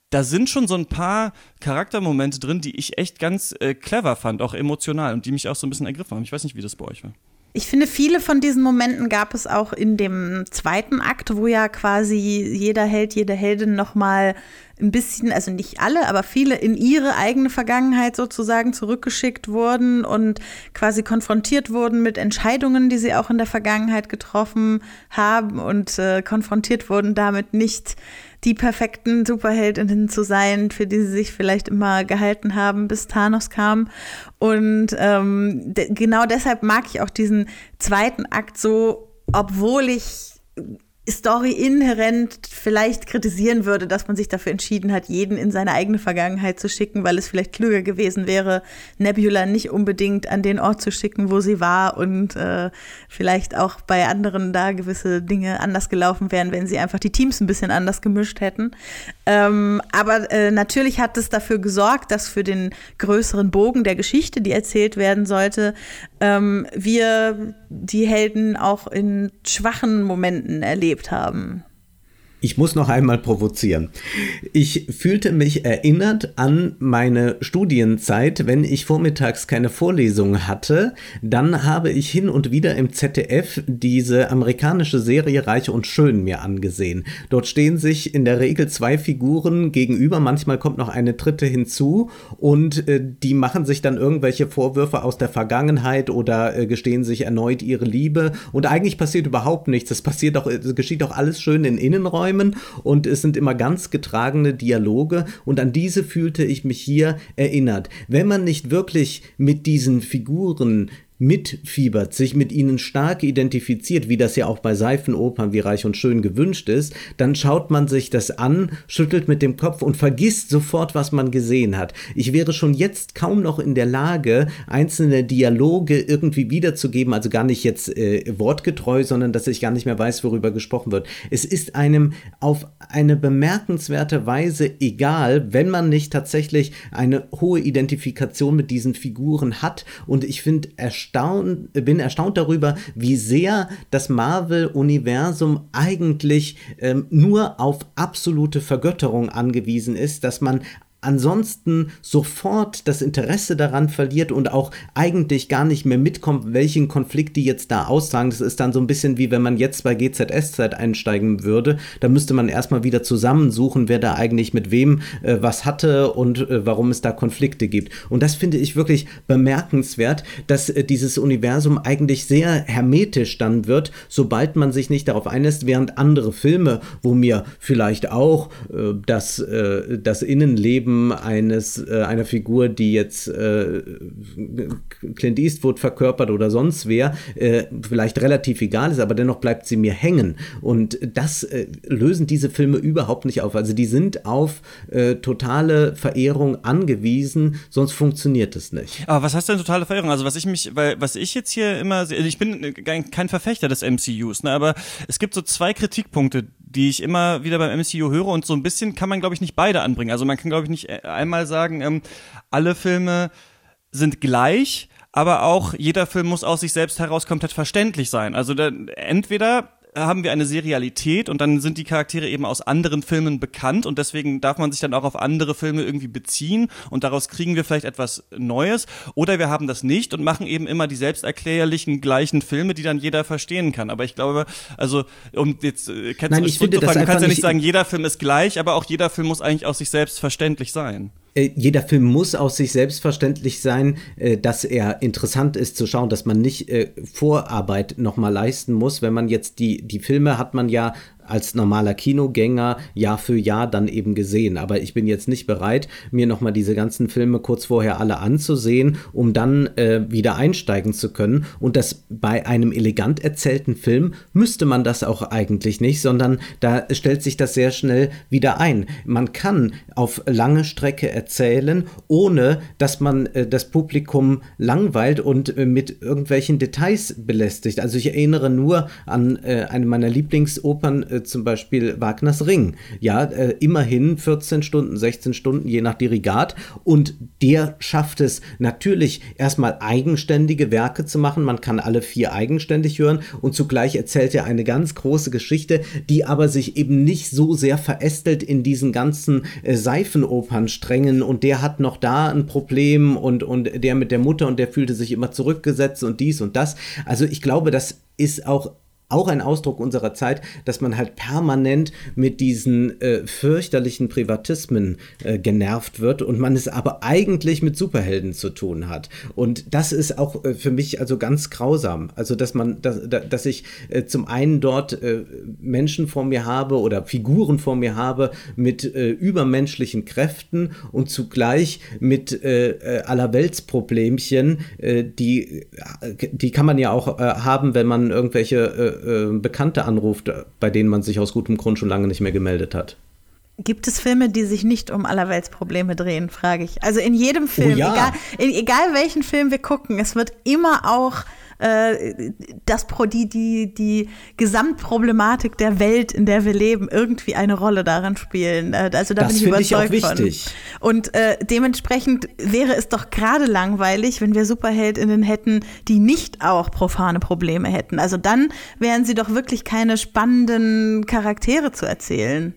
Da sind schon so ein paar Charaktermomente drin, die ich echt ganz äh, clever fand, auch emotional und die mich auch so ein bisschen ergriffen haben. Ich weiß nicht, wie das bei euch war. Ich finde, viele von diesen Momenten gab es auch in dem zweiten Akt, wo ja quasi jeder Held, jede Heldin nochmal ein bisschen, also nicht alle, aber viele in ihre eigene Vergangenheit sozusagen zurückgeschickt wurden und quasi konfrontiert wurden mit Entscheidungen, die sie auch in der Vergangenheit getroffen haben und äh, konfrontiert wurden damit nicht die perfekten Superheldinnen zu sein, für die sie sich vielleicht immer gehalten haben, bis Thanos kam. Und ähm, de genau deshalb mag ich auch diesen zweiten Akt so, obwohl ich Story inhärent vielleicht kritisieren würde, dass man sich dafür entschieden hat, jeden in seine eigene Vergangenheit zu schicken, weil es vielleicht klüger gewesen wäre, Nebula nicht unbedingt an den Ort zu schicken, wo sie war und äh, vielleicht auch bei anderen da gewisse Dinge anders gelaufen wären, wenn sie einfach die Teams ein bisschen anders gemischt hätten. Ähm, aber äh, natürlich hat es dafür gesorgt, dass für den größeren Bogen der Geschichte, die erzählt werden sollte, ähm, wir die Helden auch in schwachen Momenten erlebt haben. Ich muss noch einmal provozieren. Ich fühlte mich erinnert an meine Studienzeit, wenn ich vormittags keine Vorlesung hatte, dann habe ich hin und wieder im ZDF diese amerikanische Serie Reich und Schön mir angesehen. Dort stehen sich in der Regel zwei Figuren gegenüber, manchmal kommt noch eine dritte hinzu und äh, die machen sich dann irgendwelche Vorwürfe aus der Vergangenheit oder äh, gestehen sich erneut ihre Liebe und eigentlich passiert überhaupt nichts. Es passiert doch, es geschieht doch alles schön in Innenräumen Räumen und es sind immer ganz getragene Dialoge und an diese fühlte ich mich hier erinnert. Wenn man nicht wirklich mit diesen Figuren mitfiebert, sich mit ihnen stark identifiziert, wie das ja auch bei Seifenopern wie Reich und Schön gewünscht ist, dann schaut man sich das an, schüttelt mit dem Kopf und vergisst sofort, was man gesehen hat. Ich wäre schon jetzt kaum noch in der Lage, einzelne Dialoge irgendwie wiederzugeben, also gar nicht jetzt äh, wortgetreu, sondern dass ich gar nicht mehr weiß, worüber gesprochen wird. Es ist einem auf eine bemerkenswerte Weise egal, wenn man nicht tatsächlich eine hohe Identifikation mit diesen Figuren hat und ich finde erstaunlich, erstaunt, bin erstaunt darüber, wie sehr das Marvel-Universum eigentlich ähm, nur auf absolute Vergötterung angewiesen ist, dass man ansonsten sofort das Interesse daran verliert und auch eigentlich gar nicht mehr mitkommt, welchen Konflikt die jetzt da austragen. Das ist dann so ein bisschen wie wenn man jetzt bei GZSZ einsteigen würde. Da müsste man erstmal wieder zusammensuchen, wer da eigentlich mit wem äh, was hatte und äh, warum es da Konflikte gibt. Und das finde ich wirklich bemerkenswert, dass äh, dieses Universum eigentlich sehr hermetisch dann wird, sobald man sich nicht darauf einlässt, während andere Filme, wo mir vielleicht auch äh, das, äh, das Innenleben Leben eines, äh, einer Figur, die jetzt äh, Clint Eastwood verkörpert oder sonst wer, äh, vielleicht relativ egal ist, aber dennoch bleibt sie mir hängen. Und das äh, lösen diese Filme überhaupt nicht auf. Also die sind auf äh, totale Verehrung angewiesen, sonst funktioniert es nicht. Aber was heißt denn totale Verehrung? Also was ich mich, weil was ich jetzt hier immer, sehe, ich bin kein Verfechter des MCUs, ne, aber es gibt so zwei Kritikpunkte, die ich immer wieder beim MCU höre und so ein bisschen kann man, glaube ich, nicht beide anbringen. Also man kann, glaube ich, nicht äh, einmal sagen, ähm, alle Filme sind gleich, aber auch jeder Film muss aus sich selbst heraus komplett verständlich sein. Also da, entweder haben wir eine Serialität und dann sind die Charaktere eben aus anderen Filmen bekannt und deswegen darf man sich dann auch auf andere Filme irgendwie beziehen und daraus kriegen wir vielleicht etwas Neues oder wir haben das nicht und machen eben immer die selbsterklärlichen gleichen Filme, die dann jeder verstehen kann. Aber ich glaube, also um jetzt äh, kennst Nein, ich finde, das du kannst ja nicht sagen, jeder Film ist gleich, aber auch jeder Film muss eigentlich aus sich selbst verständlich sein. Äh, jeder Film muss aus sich selbstverständlich sein, äh, dass er interessant ist zu schauen, dass man nicht äh, Vorarbeit nochmal leisten muss. Wenn man jetzt die, die Filme hat man ja als normaler Kinogänger Jahr für Jahr dann eben gesehen. Aber ich bin jetzt nicht bereit, mir nochmal diese ganzen Filme kurz vorher alle anzusehen, um dann äh, wieder einsteigen zu können. Und das bei einem elegant erzählten Film müsste man das auch eigentlich nicht, sondern da stellt sich das sehr schnell wieder ein. Man kann auf lange Strecke erzählen, ohne dass man äh, das Publikum langweilt und äh, mit irgendwelchen Details belästigt. Also ich erinnere nur an äh, eine meiner Lieblingsopern, zum Beispiel Wagners Ring. Ja, äh, immerhin 14 Stunden, 16 Stunden, je nach Dirigat. Und der schafft es natürlich erstmal eigenständige Werke zu machen. Man kann alle vier eigenständig hören und zugleich erzählt er eine ganz große Geschichte, die aber sich eben nicht so sehr verästelt in diesen ganzen äh, Seifenopernsträngen und der hat noch da ein Problem und, und der mit der Mutter und der fühlte sich immer zurückgesetzt und dies und das. Also ich glaube, das ist auch auch ein Ausdruck unserer Zeit, dass man halt permanent mit diesen äh, fürchterlichen Privatismen äh, genervt wird und man es aber eigentlich mit Superhelden zu tun hat. Und das ist auch äh, für mich also ganz grausam. Also, dass man, dass, dass ich äh, zum einen dort äh, Menschen vor mir habe oder Figuren vor mir habe mit äh, übermenschlichen Kräften und zugleich mit allerweltsproblemchen, die, die kann man ja auch haben, wenn man irgendwelche äh, Bekannte anruft, bei denen man sich aus gutem Grund schon lange nicht mehr gemeldet hat. Gibt es Filme, die sich nicht um Allerweltsprobleme drehen, frage ich. Also in jedem Film, oh ja. egal, in, egal welchen Film wir gucken, es wird immer auch äh, das die, die, die Gesamtproblematik der Welt, in der wir leben, irgendwie eine Rolle darin spielen. Äh, also da das bin ich überzeugt ich auch wichtig. von. Und äh, dementsprechend wäre es doch gerade langweilig, wenn wir Superheldinnen hätten, die nicht auch profane Probleme hätten. Also dann wären sie doch wirklich keine spannenden Charaktere zu erzählen.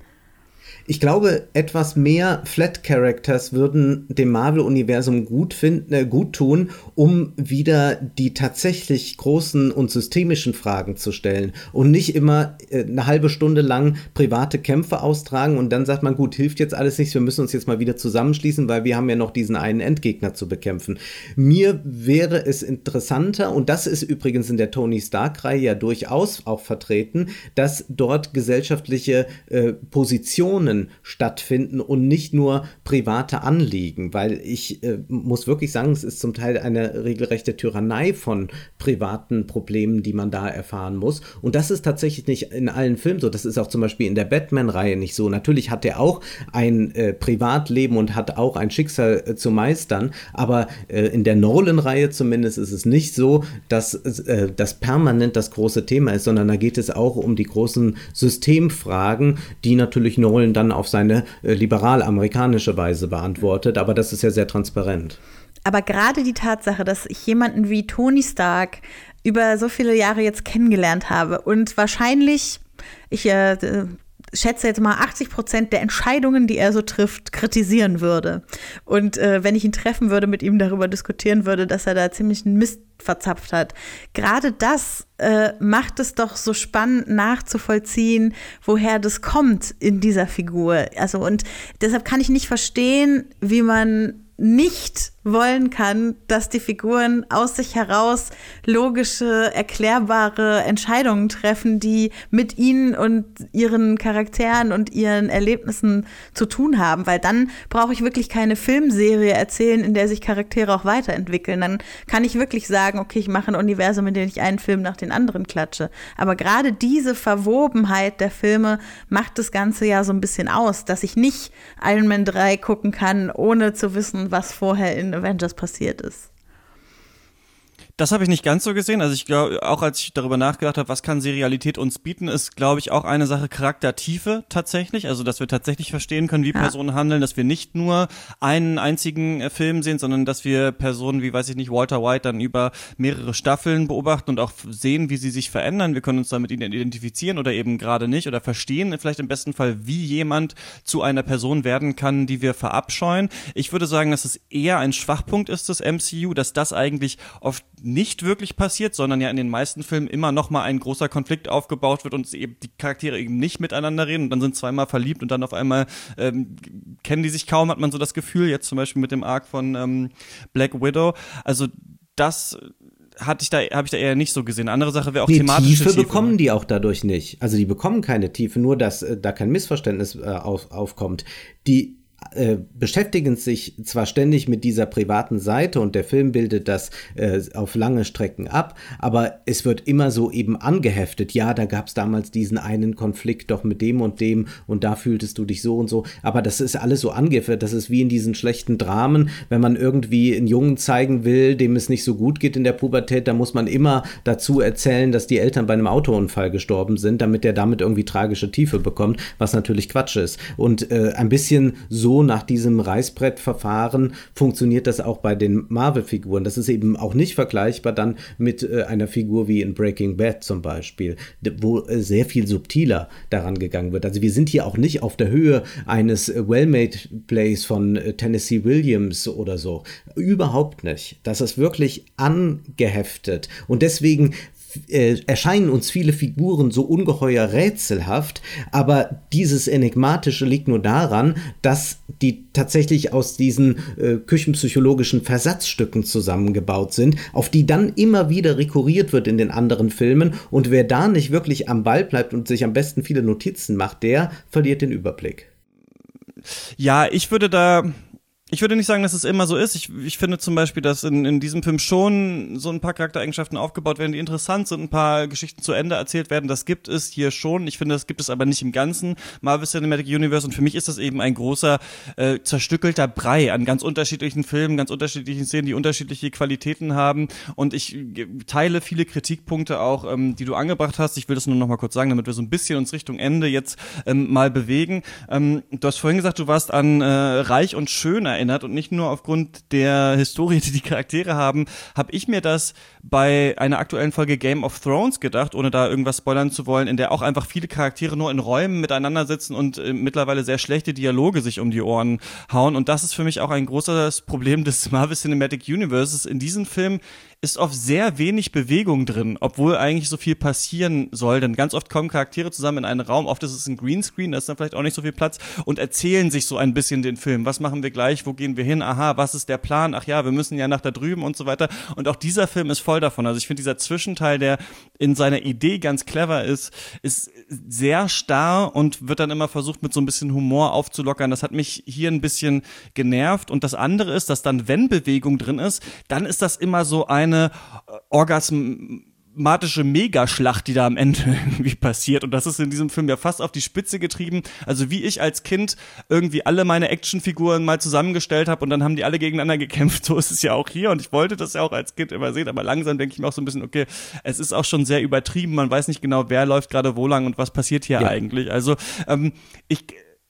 Ich glaube, etwas mehr Flat Characters würden dem Marvel-Universum gut finden, äh, gut tun, um wieder die tatsächlich großen und systemischen Fragen zu stellen und nicht immer äh, eine halbe Stunde lang private Kämpfe austragen und dann sagt man, gut, hilft jetzt alles nichts, wir müssen uns jetzt mal wieder zusammenschließen, weil wir haben ja noch diesen einen Endgegner zu bekämpfen. Mir wäre es interessanter, und das ist übrigens in der Tony Stark-Reihe ja durchaus auch vertreten, dass dort gesellschaftliche äh, Positionen Diskussionen stattfinden und nicht nur private Anliegen, weil ich äh, muss wirklich sagen, es ist zum Teil eine regelrechte Tyrannei von privaten Problemen, die man da erfahren muss. Und das ist tatsächlich nicht in allen Filmen so. Das ist auch zum Beispiel in der Batman-Reihe nicht so. Natürlich hat er auch ein äh, Privatleben und hat auch ein Schicksal äh, zu meistern, aber äh, in der Nolan-Reihe zumindest ist es nicht so, dass äh, das permanent das große Thema ist, sondern da geht es auch um die großen Systemfragen, die natürlich Nolan dann dann auf seine äh, liberal-amerikanische Weise beantwortet. Aber das ist ja sehr transparent. Aber gerade die Tatsache, dass ich jemanden wie Tony Stark über so viele Jahre jetzt kennengelernt habe und wahrscheinlich, ich äh, schätze jetzt mal 80 Prozent der Entscheidungen, die er so trifft, kritisieren würde. Und äh, wenn ich ihn treffen würde, mit ihm darüber diskutieren würde, dass er da ziemlich einen Mist verzapft hat. Gerade das äh, macht es doch so spannend nachzuvollziehen, woher das kommt in dieser Figur. Also und deshalb kann ich nicht verstehen, wie man nicht wollen kann, dass die Figuren aus sich heraus logische, erklärbare Entscheidungen treffen, die mit ihnen und ihren Charakteren und ihren Erlebnissen zu tun haben, weil dann brauche ich wirklich keine Filmserie erzählen, in der sich Charaktere auch weiterentwickeln. Dann kann ich wirklich sagen, okay, ich mache ein Universum, in dem ich einen Film nach den anderen klatsche. Aber gerade diese Verwobenheit der Filme macht das Ganze ja so ein bisschen aus, dass ich nicht Iron Man 3 gucken kann, ohne zu wissen, was vorher in Avengers passiert ist. Das habe ich nicht ganz so gesehen. Also ich glaube, auch als ich darüber nachgedacht habe, was kann Serialität uns bieten, ist, glaube ich, auch eine Sache Charaktertiefe tatsächlich. Also dass wir tatsächlich verstehen können, wie ja. Personen handeln, dass wir nicht nur einen einzigen äh, Film sehen, sondern dass wir Personen wie, weiß ich nicht, Walter White dann über mehrere Staffeln beobachten und auch sehen, wie sie sich verändern. Wir können uns damit identifizieren oder eben gerade nicht oder verstehen vielleicht im besten Fall, wie jemand zu einer Person werden kann, die wir verabscheuen. Ich würde sagen, dass es eher ein Schwachpunkt ist des MCU, dass das eigentlich oft nicht wirklich passiert, sondern ja in den meisten Filmen immer noch mal ein großer Konflikt aufgebaut wird und eben die Charaktere eben nicht miteinander reden und dann sind zweimal verliebt und dann auf einmal ähm, kennen die sich kaum, hat man so das Gefühl, jetzt zum Beispiel mit dem Arc von ähm, Black Widow. Also das hatte ich da, habe ich da eher nicht so gesehen. Andere Sache wäre auch thematische Tiefe, Tiefe bekommen die auch dadurch nicht. Also die bekommen keine Tiefe, nur dass äh, da kein Missverständnis äh, auf, aufkommt. Die äh, beschäftigen sich zwar ständig mit dieser privaten Seite und der Film bildet das äh, auf lange Strecken ab, aber es wird immer so eben angeheftet. Ja, da gab es damals diesen einen Konflikt doch mit dem und dem und da fühltest du dich so und so. Aber das ist alles so angeheftet. Das ist wie in diesen schlechten Dramen, wenn man irgendwie einen Jungen zeigen will, dem es nicht so gut geht in der Pubertät, da muss man immer dazu erzählen, dass die Eltern bei einem Autounfall gestorben sind, damit er damit irgendwie tragische Tiefe bekommt, was natürlich Quatsch ist. Und äh, ein bisschen so nach diesem Reißbrettverfahren funktioniert das auch bei den Marvel-Figuren. Das ist eben auch nicht vergleichbar dann mit äh, einer Figur wie in Breaking Bad zum Beispiel, wo äh, sehr viel subtiler daran gegangen wird. Also wir sind hier auch nicht auf der Höhe eines äh, Well-Made Plays von äh, Tennessee Williams oder so. Überhaupt nicht. Das ist wirklich angeheftet. Und deswegen äh, erscheinen uns viele Figuren so ungeheuer rätselhaft, aber dieses Enigmatische liegt nur daran, dass die tatsächlich aus diesen äh, küchenpsychologischen Versatzstücken zusammengebaut sind, auf die dann immer wieder rekurriert wird in den anderen Filmen und wer da nicht wirklich am Ball bleibt und sich am besten viele Notizen macht, der verliert den Überblick. Ja, ich würde da ich würde nicht sagen, dass es immer so ist. Ich, ich finde zum Beispiel, dass in, in diesem Film schon so ein paar Charaktereigenschaften aufgebaut werden, die interessant sind, ein paar Geschichten zu Ende erzählt werden. Das gibt es hier schon. Ich finde, das gibt es aber nicht im ganzen Marvel Cinematic Universe. Und für mich ist das eben ein großer, äh, zerstückelter Brei an ganz unterschiedlichen Filmen, ganz unterschiedlichen Szenen, die unterschiedliche Qualitäten haben. Und ich teile viele Kritikpunkte auch, ähm, die du angebracht hast. Ich will das nur noch mal kurz sagen, damit wir so ein bisschen uns Richtung Ende jetzt ähm, mal bewegen. Ähm, du hast vorhin gesagt, du warst an äh, Reich und Schön erinnert und nicht nur aufgrund der Historie, die die Charaktere haben, habe ich mir das bei einer aktuellen Folge Game of Thrones gedacht, ohne da irgendwas spoilern zu wollen, in der auch einfach viele Charaktere nur in Räumen miteinander sitzen und äh, mittlerweile sehr schlechte Dialoge sich um die Ohren hauen. Und das ist für mich auch ein großes Problem des Marvel Cinematic Universes. In diesem Film ist oft sehr wenig Bewegung drin, obwohl eigentlich so viel passieren soll. Denn ganz oft kommen Charaktere zusammen in einen Raum, oft ist es ein Greenscreen, da ist dann vielleicht auch nicht so viel Platz und erzählen sich so ein bisschen den Film. Was machen wir gleich? Wo gehen wir hin? Aha, was ist der Plan? Ach ja, wir müssen ja nach da drüben und so weiter. Und auch dieser Film ist voll davon. Also ich finde dieser Zwischenteil, der in seiner Idee ganz clever ist, ist sehr starr und wird dann immer versucht, mit so ein bisschen Humor aufzulockern. Das hat mich hier ein bisschen genervt. Und das andere ist, dass dann, wenn Bewegung drin ist, dann ist das immer so ein eine äh, orgasmatische Megaschlacht, die da am Ende [LAUGHS] irgendwie passiert. Und das ist in diesem Film ja fast auf die Spitze getrieben. Also wie ich als Kind irgendwie alle meine Actionfiguren mal zusammengestellt habe und dann haben die alle gegeneinander gekämpft. [LAUGHS] So ist es ja auch hier. Und ich wollte das ja auch als Kind immer sehen. Aber langsam denke ich mir auch so ein bisschen, okay, es ist auch schon sehr übertrieben. Man weiß nicht genau, wer läuft gerade wo lang und was passiert hier ja. eigentlich. Also ähm, ich,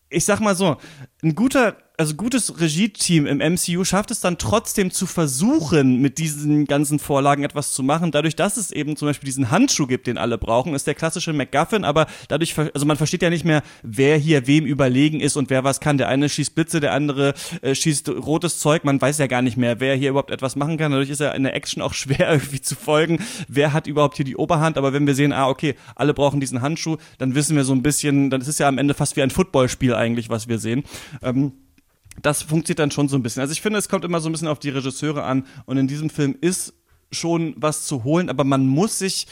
ich sag mal so, ein guter also gutes Regie-Team im MCU schafft es dann trotzdem zu versuchen, mit diesen ganzen Vorlagen etwas zu machen. Dadurch, dass es eben zum Beispiel diesen Handschuh gibt, den alle brauchen, ist der klassische MacGuffin, aber dadurch, also man versteht ja nicht mehr, wer hier wem überlegen ist und wer was kann. Der eine schießt Blitze, der andere äh, schießt rotes Zeug. Man weiß ja gar nicht mehr, wer hier überhaupt etwas machen kann. Dadurch ist ja in der Action auch [LAUGHS] schwer irgendwie zu folgen, wer hat überhaupt hier die Oberhand. Aber wenn wir sehen, ah, okay, alle brauchen diesen Handschuh, dann wissen wir so ein bisschen, dann ist es ja am Ende fast wie ein Footballspiel eigentlich, was wir sehen. Ähm, das funktioniert dann schon so ein bisschen. Also ich finde, es kommt immer so ein bisschen auf die Regisseure an und in diesem Film ist schon was zu holen, aber man muss sich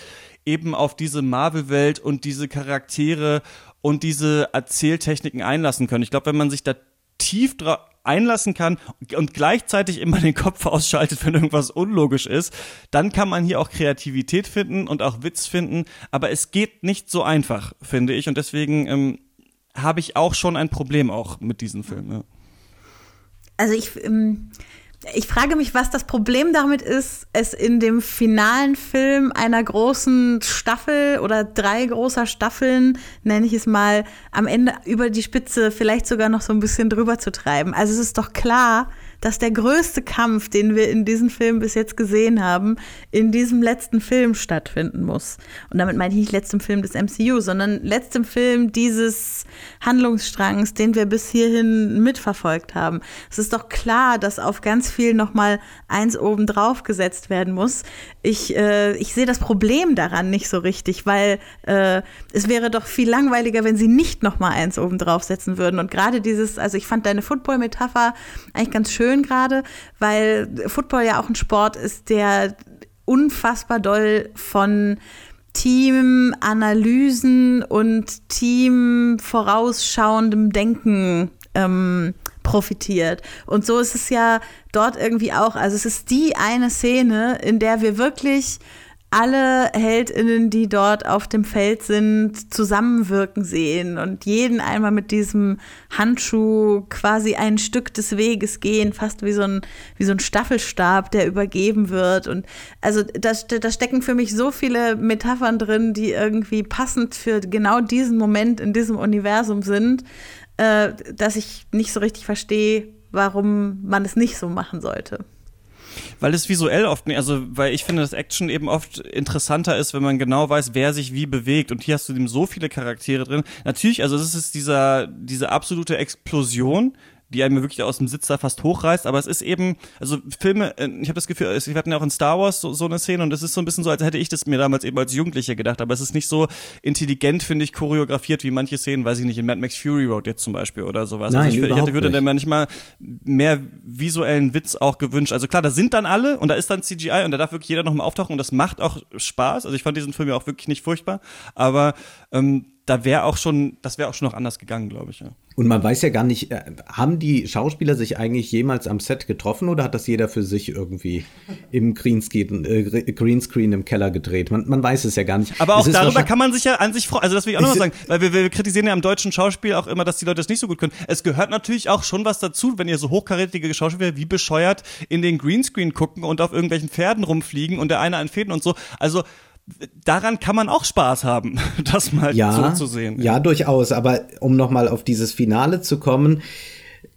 eben auf diese Marvel-Welt und diese Charaktere und diese Erzähltechniken einlassen können. Ich glaube, wenn man sich da tief einlassen kann und gleichzeitig immer den Kopf ausschaltet, wenn irgendwas unlogisch ist, dann kann man hier auch Kreativität finden und auch Witz finden. Aber es geht nicht so einfach, finde ich. Und deswegen ähm, habe ich auch schon ein Problem auch mit diesem Film. Ja also ich, ähm, ich frage mich, was das Problem damit ist, es in dem finalen Film einer großen Staffel oder drei großer Staffeln, nenne ich es mal, am Ende über die Spitze vielleicht sogar noch so ein bisschen drüber zu treiben. Also es ist doch klar, dass der größte Kampf, den wir in diesem Film bis jetzt gesehen haben, in diesem letzten Film stattfinden muss. Und damit meine ich nicht letzten Film des MCU, sondern letzten Film dieses Handlungsstrangs, den wir bis hierhin mitverfolgt haben. Es ist doch klar, dass auf ganz viel nochmal eins oben drauf gesetzt werden muss. Ich, äh, ich sehe das Problem daran nicht so richtig, weil äh, es wäre doch viel langweiliger, wenn sie nicht nochmal eins oben drauf setzen würden. Und gerade dieses, also ich fand deine Football-Metapher eigentlich ganz schön schön gerade, weil Football ja auch ein Sport ist, der unfassbar doll von Teamanalysen und Team vorausschauendem Denken ähm, profitiert. Und so ist es ja dort irgendwie auch. Also es ist die eine Szene, in der wir wirklich alle HeldInnen, die dort auf dem Feld sind, zusammenwirken sehen und jeden einmal mit diesem Handschuh quasi ein Stück des Weges gehen, fast wie so ein, wie so ein Staffelstab, der übergeben wird. Und also da, da stecken für mich so viele Metaphern drin, die irgendwie passend für genau diesen Moment in diesem Universum sind, äh, dass ich nicht so richtig verstehe, warum man es nicht so machen sollte. Weil es visuell oft, also weil ich finde, dass Action eben oft interessanter ist, wenn man genau weiß, wer sich wie bewegt. Und hier hast du eben so viele Charaktere drin. Natürlich, also es ist dieser, diese absolute Explosion, die einem wirklich aus dem Sitz da fast hochreißt, aber es ist eben, also Filme, äh, ich habe das Gefühl, wir hatten ja auch in Star Wars so, so eine Szene und es ist so ein bisschen so, als hätte ich das mir damals eben als Jugendlicher gedacht, aber es ist nicht so intelligent, finde ich, choreografiert wie manche Szenen, weiß ich nicht, in Mad Max Fury Road jetzt zum Beispiel oder sowas. Nein, also ich, ich hätte, würde dann manchmal mehr visuellen Witz auch gewünscht. Also klar, da sind dann alle und da ist dann CGI und da darf wirklich jeder nochmal auftauchen und das macht auch Spaß. Also ich fand diesen Film ja auch wirklich nicht furchtbar, aber ähm, da wäre auch schon, das wäre auch schon noch anders gegangen, glaube ich. Ja. Und man weiß ja gar nicht, äh, haben die Schauspieler sich eigentlich jemals am Set getroffen oder hat das jeder für sich irgendwie im Greenscreen, äh, Greenscreen im Keller gedreht? Man, man weiß es ja gar nicht. Aber auch darüber kann man sich ja an sich freuen. Also das will ich auch noch sagen, weil wir, wir kritisieren ja am deutschen Schauspiel auch immer, dass die Leute das nicht so gut können. Es gehört natürlich auch schon was dazu, wenn ihr so hochkarätige Schauspieler wie bescheuert in den Greenscreen gucken und auf irgendwelchen Pferden rumfliegen und der eine an Fäden und so. Also daran kann man auch Spaß haben, [LAUGHS] das mal ja, so zu sehen. Ja, durchaus. Aber um nochmal auf dieses Finale zu kommen,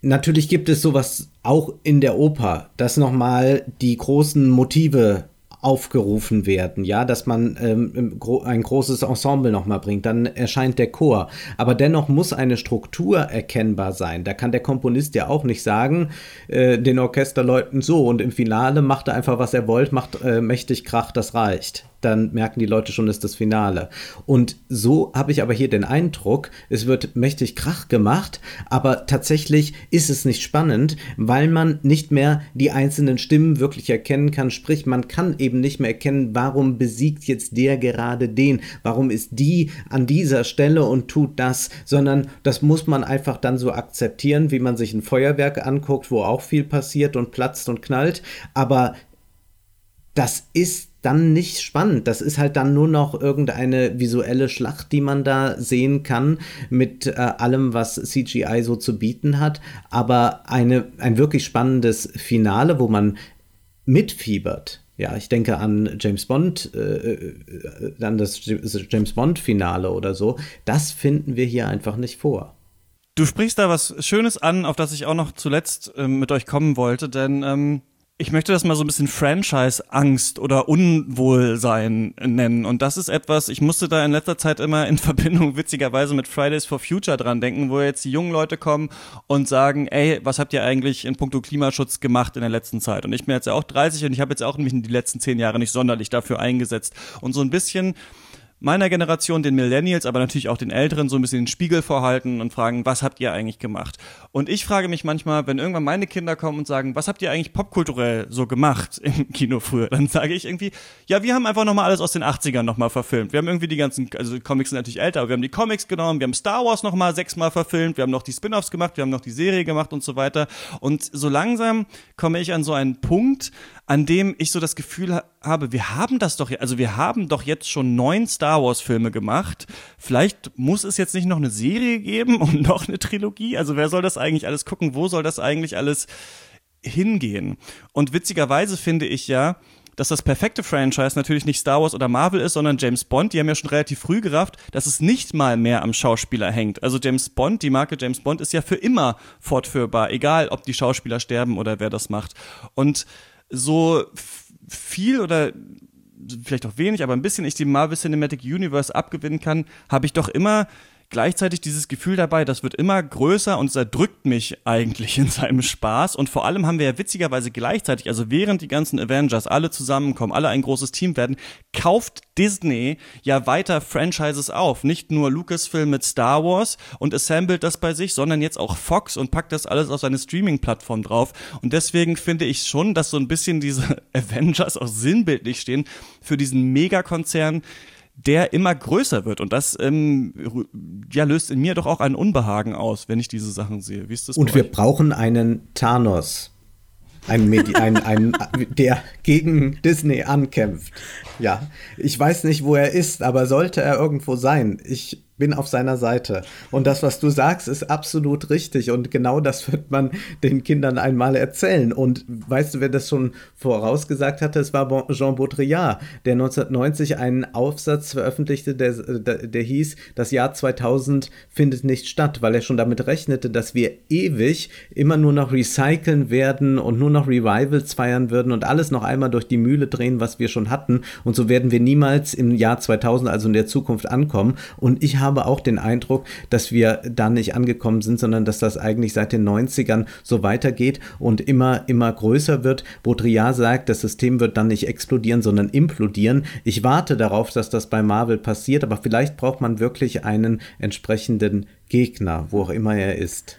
natürlich gibt es sowas auch in der Oper, dass nochmal die großen Motive aufgerufen werden, ja, dass man ähm, ein großes Ensemble nochmal bringt, dann erscheint der Chor. Aber dennoch muss eine Struktur erkennbar sein. Da kann der Komponist ja auch nicht sagen, äh, den Orchesterleuten so und im Finale macht er einfach, was er wollt, macht äh, mächtig Krach, das reicht dann merken die Leute schon, ist das Finale. Und so habe ich aber hier den Eindruck, es wird mächtig Krach gemacht, aber tatsächlich ist es nicht spannend, weil man nicht mehr die einzelnen Stimmen wirklich erkennen kann. Sprich, man kann eben nicht mehr erkennen, warum besiegt jetzt der gerade den, warum ist die an dieser Stelle und tut das, sondern das muss man einfach dann so akzeptieren, wie man sich ein Feuerwerk anguckt, wo auch viel passiert und platzt und knallt. Aber das ist dann nicht spannend. Das ist halt dann nur noch irgendeine visuelle Schlacht, die man da sehen kann mit äh, allem, was CGI so zu bieten hat. Aber eine, ein wirklich spannendes Finale, wo man mitfiebert. Ja, ich denke an James Bond, äh, äh, an das James Bond-Finale oder so. Das finden wir hier einfach nicht vor. Du sprichst da was Schönes an, auf das ich auch noch zuletzt äh, mit euch kommen wollte, denn ähm ich möchte das mal so ein bisschen Franchise-Angst oder Unwohlsein nennen. Und das ist etwas, ich musste da in letzter Zeit immer in [LAUGHS] Verbindung witzigerweise mit Fridays for Future dran denken, wo jetzt die jungen Leute kommen und sagen, ey, was habt ihr eigentlich in puncto Klimaschutz gemacht in der letzten Zeit? Und ich bin jetzt ja auch 30 und ich habe jetzt auch mich in die letzten zehn Jahre nicht sonderlich dafür eingesetzt. Und so ein bisschen meiner Generation, den Millennials, aber natürlich auch den Älteren so ein bisschen den Spiegel vorhalten und fragen, was habt ihr eigentlich gemacht? Und ich frage mich manchmal, wenn irgendwann meine Kinder kommen und sagen, was habt ihr eigentlich popkulturell so gemacht [LAUGHS] im Kino früher? Dann sage ich irgendwie, ja, wir haben einfach nochmal alles aus den 80ern nochmal verfilmt. Wir haben irgendwie die ganzen, also Comics sind natürlich älter, aber wir haben die Comics genommen, wir haben Star Wars nochmal sechsmal verfilmt, wir haben noch die Spin-offs gemacht, wir haben noch die Serie gemacht und so weiter. Und so langsam komme ich an so einen Punkt, an dem ich so das Gefühl habe, wir haben das doch, also wir haben doch jetzt schon neun Star Wars Filme gemacht. Vielleicht muss es jetzt nicht noch eine Serie geben [LAUGHS] und noch eine Trilogie. Also wer soll das eigentlich alles gucken? Wo soll das eigentlich alles hingehen? Und witzigerweise finde ich ja, dass das perfekte Franchise natürlich nicht Star Wars oder Marvel ist, sondern James Bond. Die haben ja schon relativ früh gerafft, dass es nicht mal mehr am Schauspieler hängt. Also James Bond, die Marke James Bond ist ja für immer fortführbar, egal ob die Schauspieler sterben oder wer das macht. Und so viel oder vielleicht auch wenig, aber ein bisschen ich die Marvel Cinematic Universe abgewinnen kann, habe ich doch immer gleichzeitig dieses Gefühl dabei, das wird immer größer und es erdrückt mich eigentlich in seinem Spaß. Und vor allem haben wir ja witzigerweise gleichzeitig, also während die ganzen Avengers alle zusammenkommen, alle ein großes Team werden, kauft Disney ja weiter Franchises auf. Nicht nur Lucasfilm mit Star Wars und assembled das bei sich, sondern jetzt auch Fox und packt das alles auf seine Streaming-Plattform drauf. Und deswegen finde ich schon, dass so ein bisschen diese [LAUGHS] Avengers auch sinnbildlich stehen für diesen Megakonzern, der immer größer wird. Und das ähm, ja, löst in mir doch auch ein Unbehagen aus, wenn ich diese Sachen sehe. Wie ist das Und wir brauchen einen Thanos. Ein, Medi ein, ein, der gegen Disney ankämpft. Ja, ich weiß nicht, wo er ist, aber sollte er irgendwo sein. Ich bin auf seiner Seite. Und das, was du sagst, ist absolut richtig. Und genau das wird man den Kindern einmal erzählen. Und weißt du, wer das schon vorausgesagt hatte? Es war Jean Baudrillard, der 1990 einen Aufsatz veröffentlichte, der, der, der hieß, das Jahr 2000 findet nicht statt, weil er schon damit rechnete, dass wir ewig immer nur noch recyceln werden und nur noch Revivals feiern würden und alles noch einmal durch die Mühle drehen, was wir schon hatten. Und so werden wir niemals im Jahr 2000, also in der Zukunft, ankommen. Und ich habe habe auch den Eindruck, dass wir da nicht angekommen sind, sondern dass das eigentlich seit den 90ern so weitergeht und immer, immer größer wird. Baudrillard sagt, das System wird dann nicht explodieren, sondern implodieren. Ich warte darauf, dass das bei Marvel passiert, aber vielleicht braucht man wirklich einen entsprechenden Gegner, wo auch immer er ist.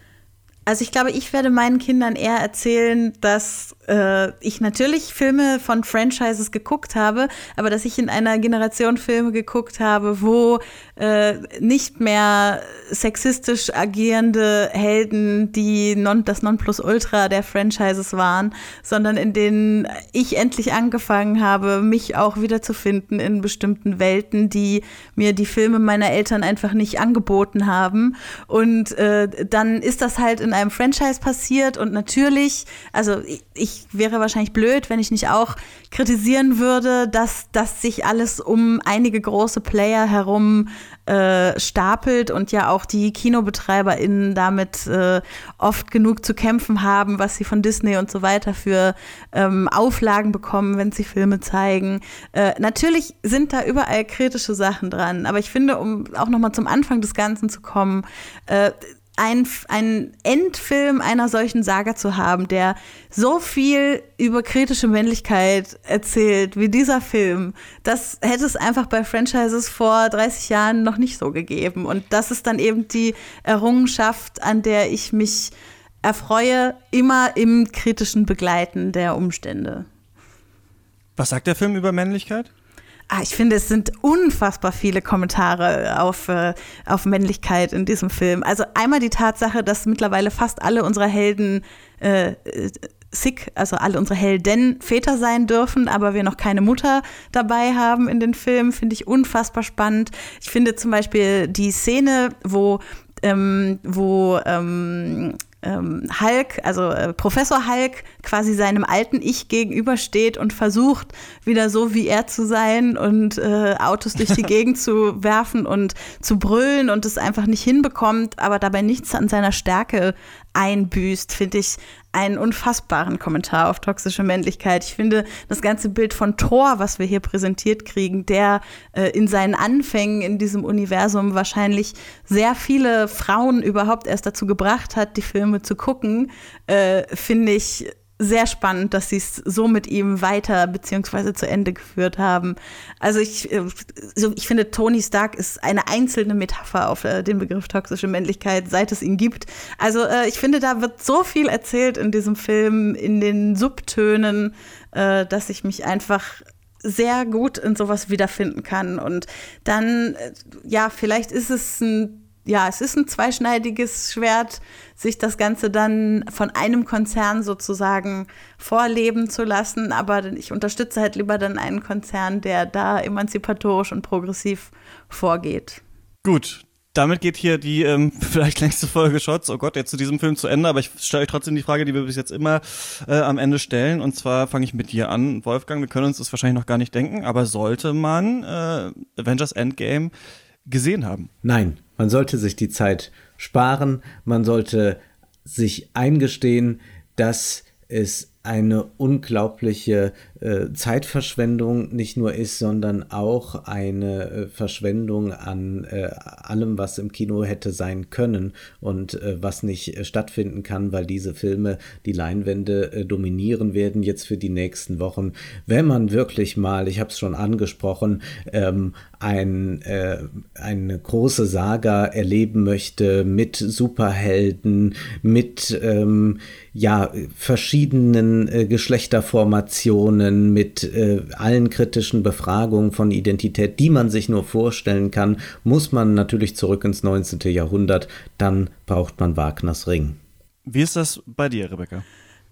Also ich glaube, ich werde meinen Kindern eher erzählen, dass äh, ich natürlich Filme von Franchises geguckt habe, aber dass ich in einer Generation Filme geguckt habe, wo äh, nicht mehr sexistisch agierende Helden die non, das Nonplusultra der Franchises waren, sondern in denen ich endlich angefangen habe, mich auch wiederzufinden in bestimmten Welten, die mir die Filme meiner Eltern einfach nicht angeboten haben. Und äh, dann ist das halt in einem Franchise passiert und natürlich, also ich, ich wäre wahrscheinlich blöd, wenn ich nicht auch kritisieren würde, dass, dass sich alles um einige große Player herum äh, stapelt und ja auch die KinobetreiberInnen damit äh, oft genug zu kämpfen haben, was sie von Disney und so weiter für ähm, Auflagen bekommen, wenn sie Filme zeigen. Äh, natürlich sind da überall kritische Sachen dran, aber ich finde, um auch nochmal zum Anfang des Ganzen zu kommen, äh, ein, ein Endfilm einer solchen Saga zu haben, der so viel über kritische Männlichkeit erzählt wie dieser Film, das hätte es einfach bei Franchises vor 30 Jahren noch nicht so gegeben. Und das ist dann eben die Errungenschaft, an der ich mich erfreue, immer im kritischen Begleiten der Umstände. Was sagt der Film über Männlichkeit? Ah, ich finde, es sind unfassbar viele Kommentare auf, äh, auf Männlichkeit in diesem Film. Also einmal die Tatsache, dass mittlerweile fast alle unsere Helden äh, sick, also alle unsere Helden Väter sein dürfen, aber wir noch keine Mutter dabei haben in den Filmen, finde ich unfassbar spannend. Ich finde zum Beispiel die Szene, wo ähm, wo ähm, ähm, Hulk, also äh, Professor Hulk, quasi seinem alten Ich gegenübersteht und versucht, wieder so wie er zu sein und äh, Autos durch die [LAUGHS] Gegend zu werfen und zu brüllen und es einfach nicht hinbekommt, aber dabei nichts an seiner Stärke einbüßt, finde ich einen unfassbaren Kommentar auf toxische Männlichkeit. Ich finde das ganze Bild von Thor, was wir hier präsentiert kriegen, der äh, in seinen Anfängen in diesem Universum wahrscheinlich sehr viele Frauen überhaupt erst dazu gebracht hat, die Filme zu gucken, äh, finde ich sehr spannend, dass sie es so mit ihm weiter beziehungsweise zu Ende geführt haben. Also ich, äh, ich finde, Tony Stark ist eine einzelne Metapher auf äh, den Begriff toxische Männlichkeit, seit es ihn gibt. Also äh, ich finde, da wird so viel erzählt in diesem Film, in den Subtönen, dass ich mich einfach sehr gut in sowas wiederfinden kann. Und dann, ja, vielleicht ist es ein ja, es ist ein zweischneidiges Schwert, sich das Ganze dann von einem Konzern sozusagen vorleben zu lassen. Aber ich unterstütze halt lieber dann einen Konzern, der da emanzipatorisch und progressiv vorgeht. Gut, damit geht hier die ähm, [LAUGHS] vielleicht längste Folge Shots, oh Gott, jetzt zu diesem Film zu Ende, aber ich stelle euch trotzdem die Frage, die wir bis jetzt immer äh, am Ende stellen. Und zwar fange ich mit dir an, Wolfgang. Wir können uns das wahrscheinlich noch gar nicht denken, aber sollte man äh, Avengers Endgame gesehen haben? Nein. Man sollte sich die Zeit sparen, man sollte sich eingestehen, dass es eine unglaubliche äh, Zeitverschwendung nicht nur ist, sondern auch eine äh, Verschwendung an äh, allem, was im Kino hätte sein können und was nicht stattfinden kann, weil diese Filme die Leinwände dominieren werden jetzt für die nächsten Wochen. Wenn man wirklich mal, ich habe es schon angesprochen, ähm, ein, eine große Saga erleben möchte mit Superhelden, mit ähm, ja, verschiedenen äh, Geschlechterformationen, mit äh, allen kritischen Befragungen von Identität, die man sich nur vorstellen kann, muss man natürlich zurück ins 19. Jahrhundert, dann braucht man Wagners Ring. Wie ist das bei dir, Rebecca?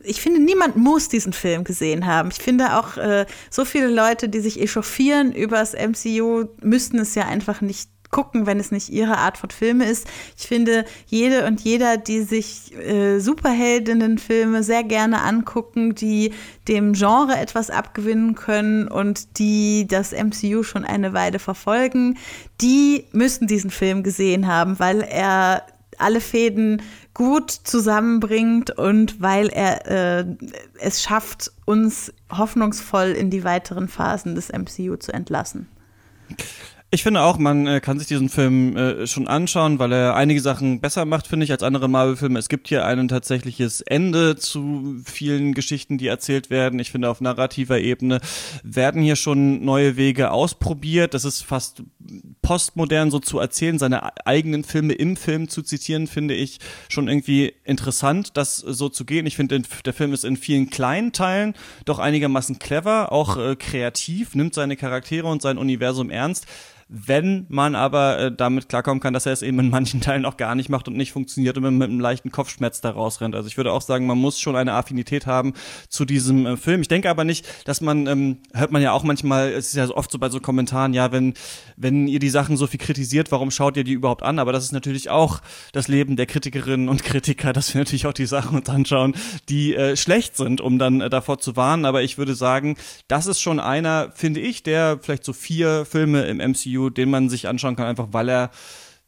ich finde, niemand muss diesen Film gesehen haben. Ich finde auch, äh, so viele Leute, die sich echauffieren über das MCU, müssten es ja einfach nicht gucken, wenn es nicht ihre Art von Filme ist. Ich finde, jede und jeder, die sich äh, Superheldinnenfilme sehr gerne angucken, die dem Genre etwas abgewinnen können und die das MCU schon eine Weile verfolgen, die müssen diesen Film gesehen haben, weil er alle Fäden gut zusammenbringt und weil er äh, es schafft, uns hoffnungsvoll in die weiteren Phasen des MCU zu entlassen. Ich finde auch, man äh, kann sich diesen Film äh, schon anschauen, weil er einige Sachen besser macht, finde ich, als andere Marvel-Filme. Es gibt hier ein tatsächliches Ende zu vielen Geschichten, die erzählt werden. Ich finde, auf narrativer Ebene werden hier schon neue Wege ausprobiert. Das ist fast postmodern so zu erzählen, seine eigenen Filme im Film zu zitieren, finde ich schon irgendwie interessant, das so zu gehen. Ich finde, der Film ist in vielen kleinen Teilen doch einigermaßen clever, auch äh, kreativ, nimmt seine Charaktere und sein Universum ernst wenn man aber äh, damit klarkommen kann, dass er es eben in manchen Teilen auch gar nicht macht und nicht funktioniert und man mit einem leichten Kopfschmerz da rausrennt. Also ich würde auch sagen, man muss schon eine Affinität haben zu diesem äh, Film. Ich denke aber nicht, dass man, ähm, hört man ja auch manchmal, es ist ja oft so bei so Kommentaren, ja, wenn, wenn ihr die Sachen so viel kritisiert, warum schaut ihr die überhaupt an? Aber das ist natürlich auch das Leben der Kritikerinnen und Kritiker, dass wir natürlich auch die Sachen uns anschauen, die äh, schlecht sind, um dann äh, davor zu warnen. Aber ich würde sagen, das ist schon einer, finde ich, der vielleicht so vier Filme im MCU Den man sich anschauen kann, einfach weil er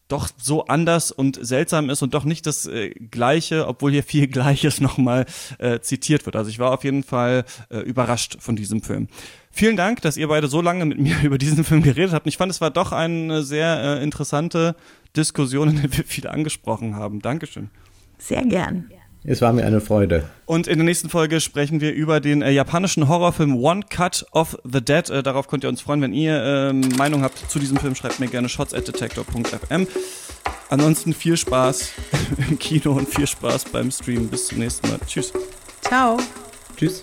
doch so anders und seltsam ist und doch nicht das äh, Gleiche, obwohl hier viel [LAUGHS] Gleiches nochmal äh, zitiert wird. Also ich war auf jeden Fall äh, überrascht von diesem Film. Vielen Dank, dass ihr beide so lange mit [LAUGHS] mir über diesen Film geredet habt. Ich fand, es war doch eine sehr äh, interessante Diskussion, in der wir viele angesprochen haben. Dankeschön. Sehr gern. Es war mir eine Freude. Und in der nächsten Folge sprechen wir über den äh, japanischen Horrorfilm One Cut of the Dead. Äh, darauf könnt ihr uns freuen. Wenn ihr äh, Meinung habt zu diesem Film, schreibt mir gerne shots at detector.fm. Ansonsten viel Spaß [LAUGHS] im Kino und viel Spaß beim Stream. Bis zum nächsten Mal. Tschüss. Ciao. Tschüss.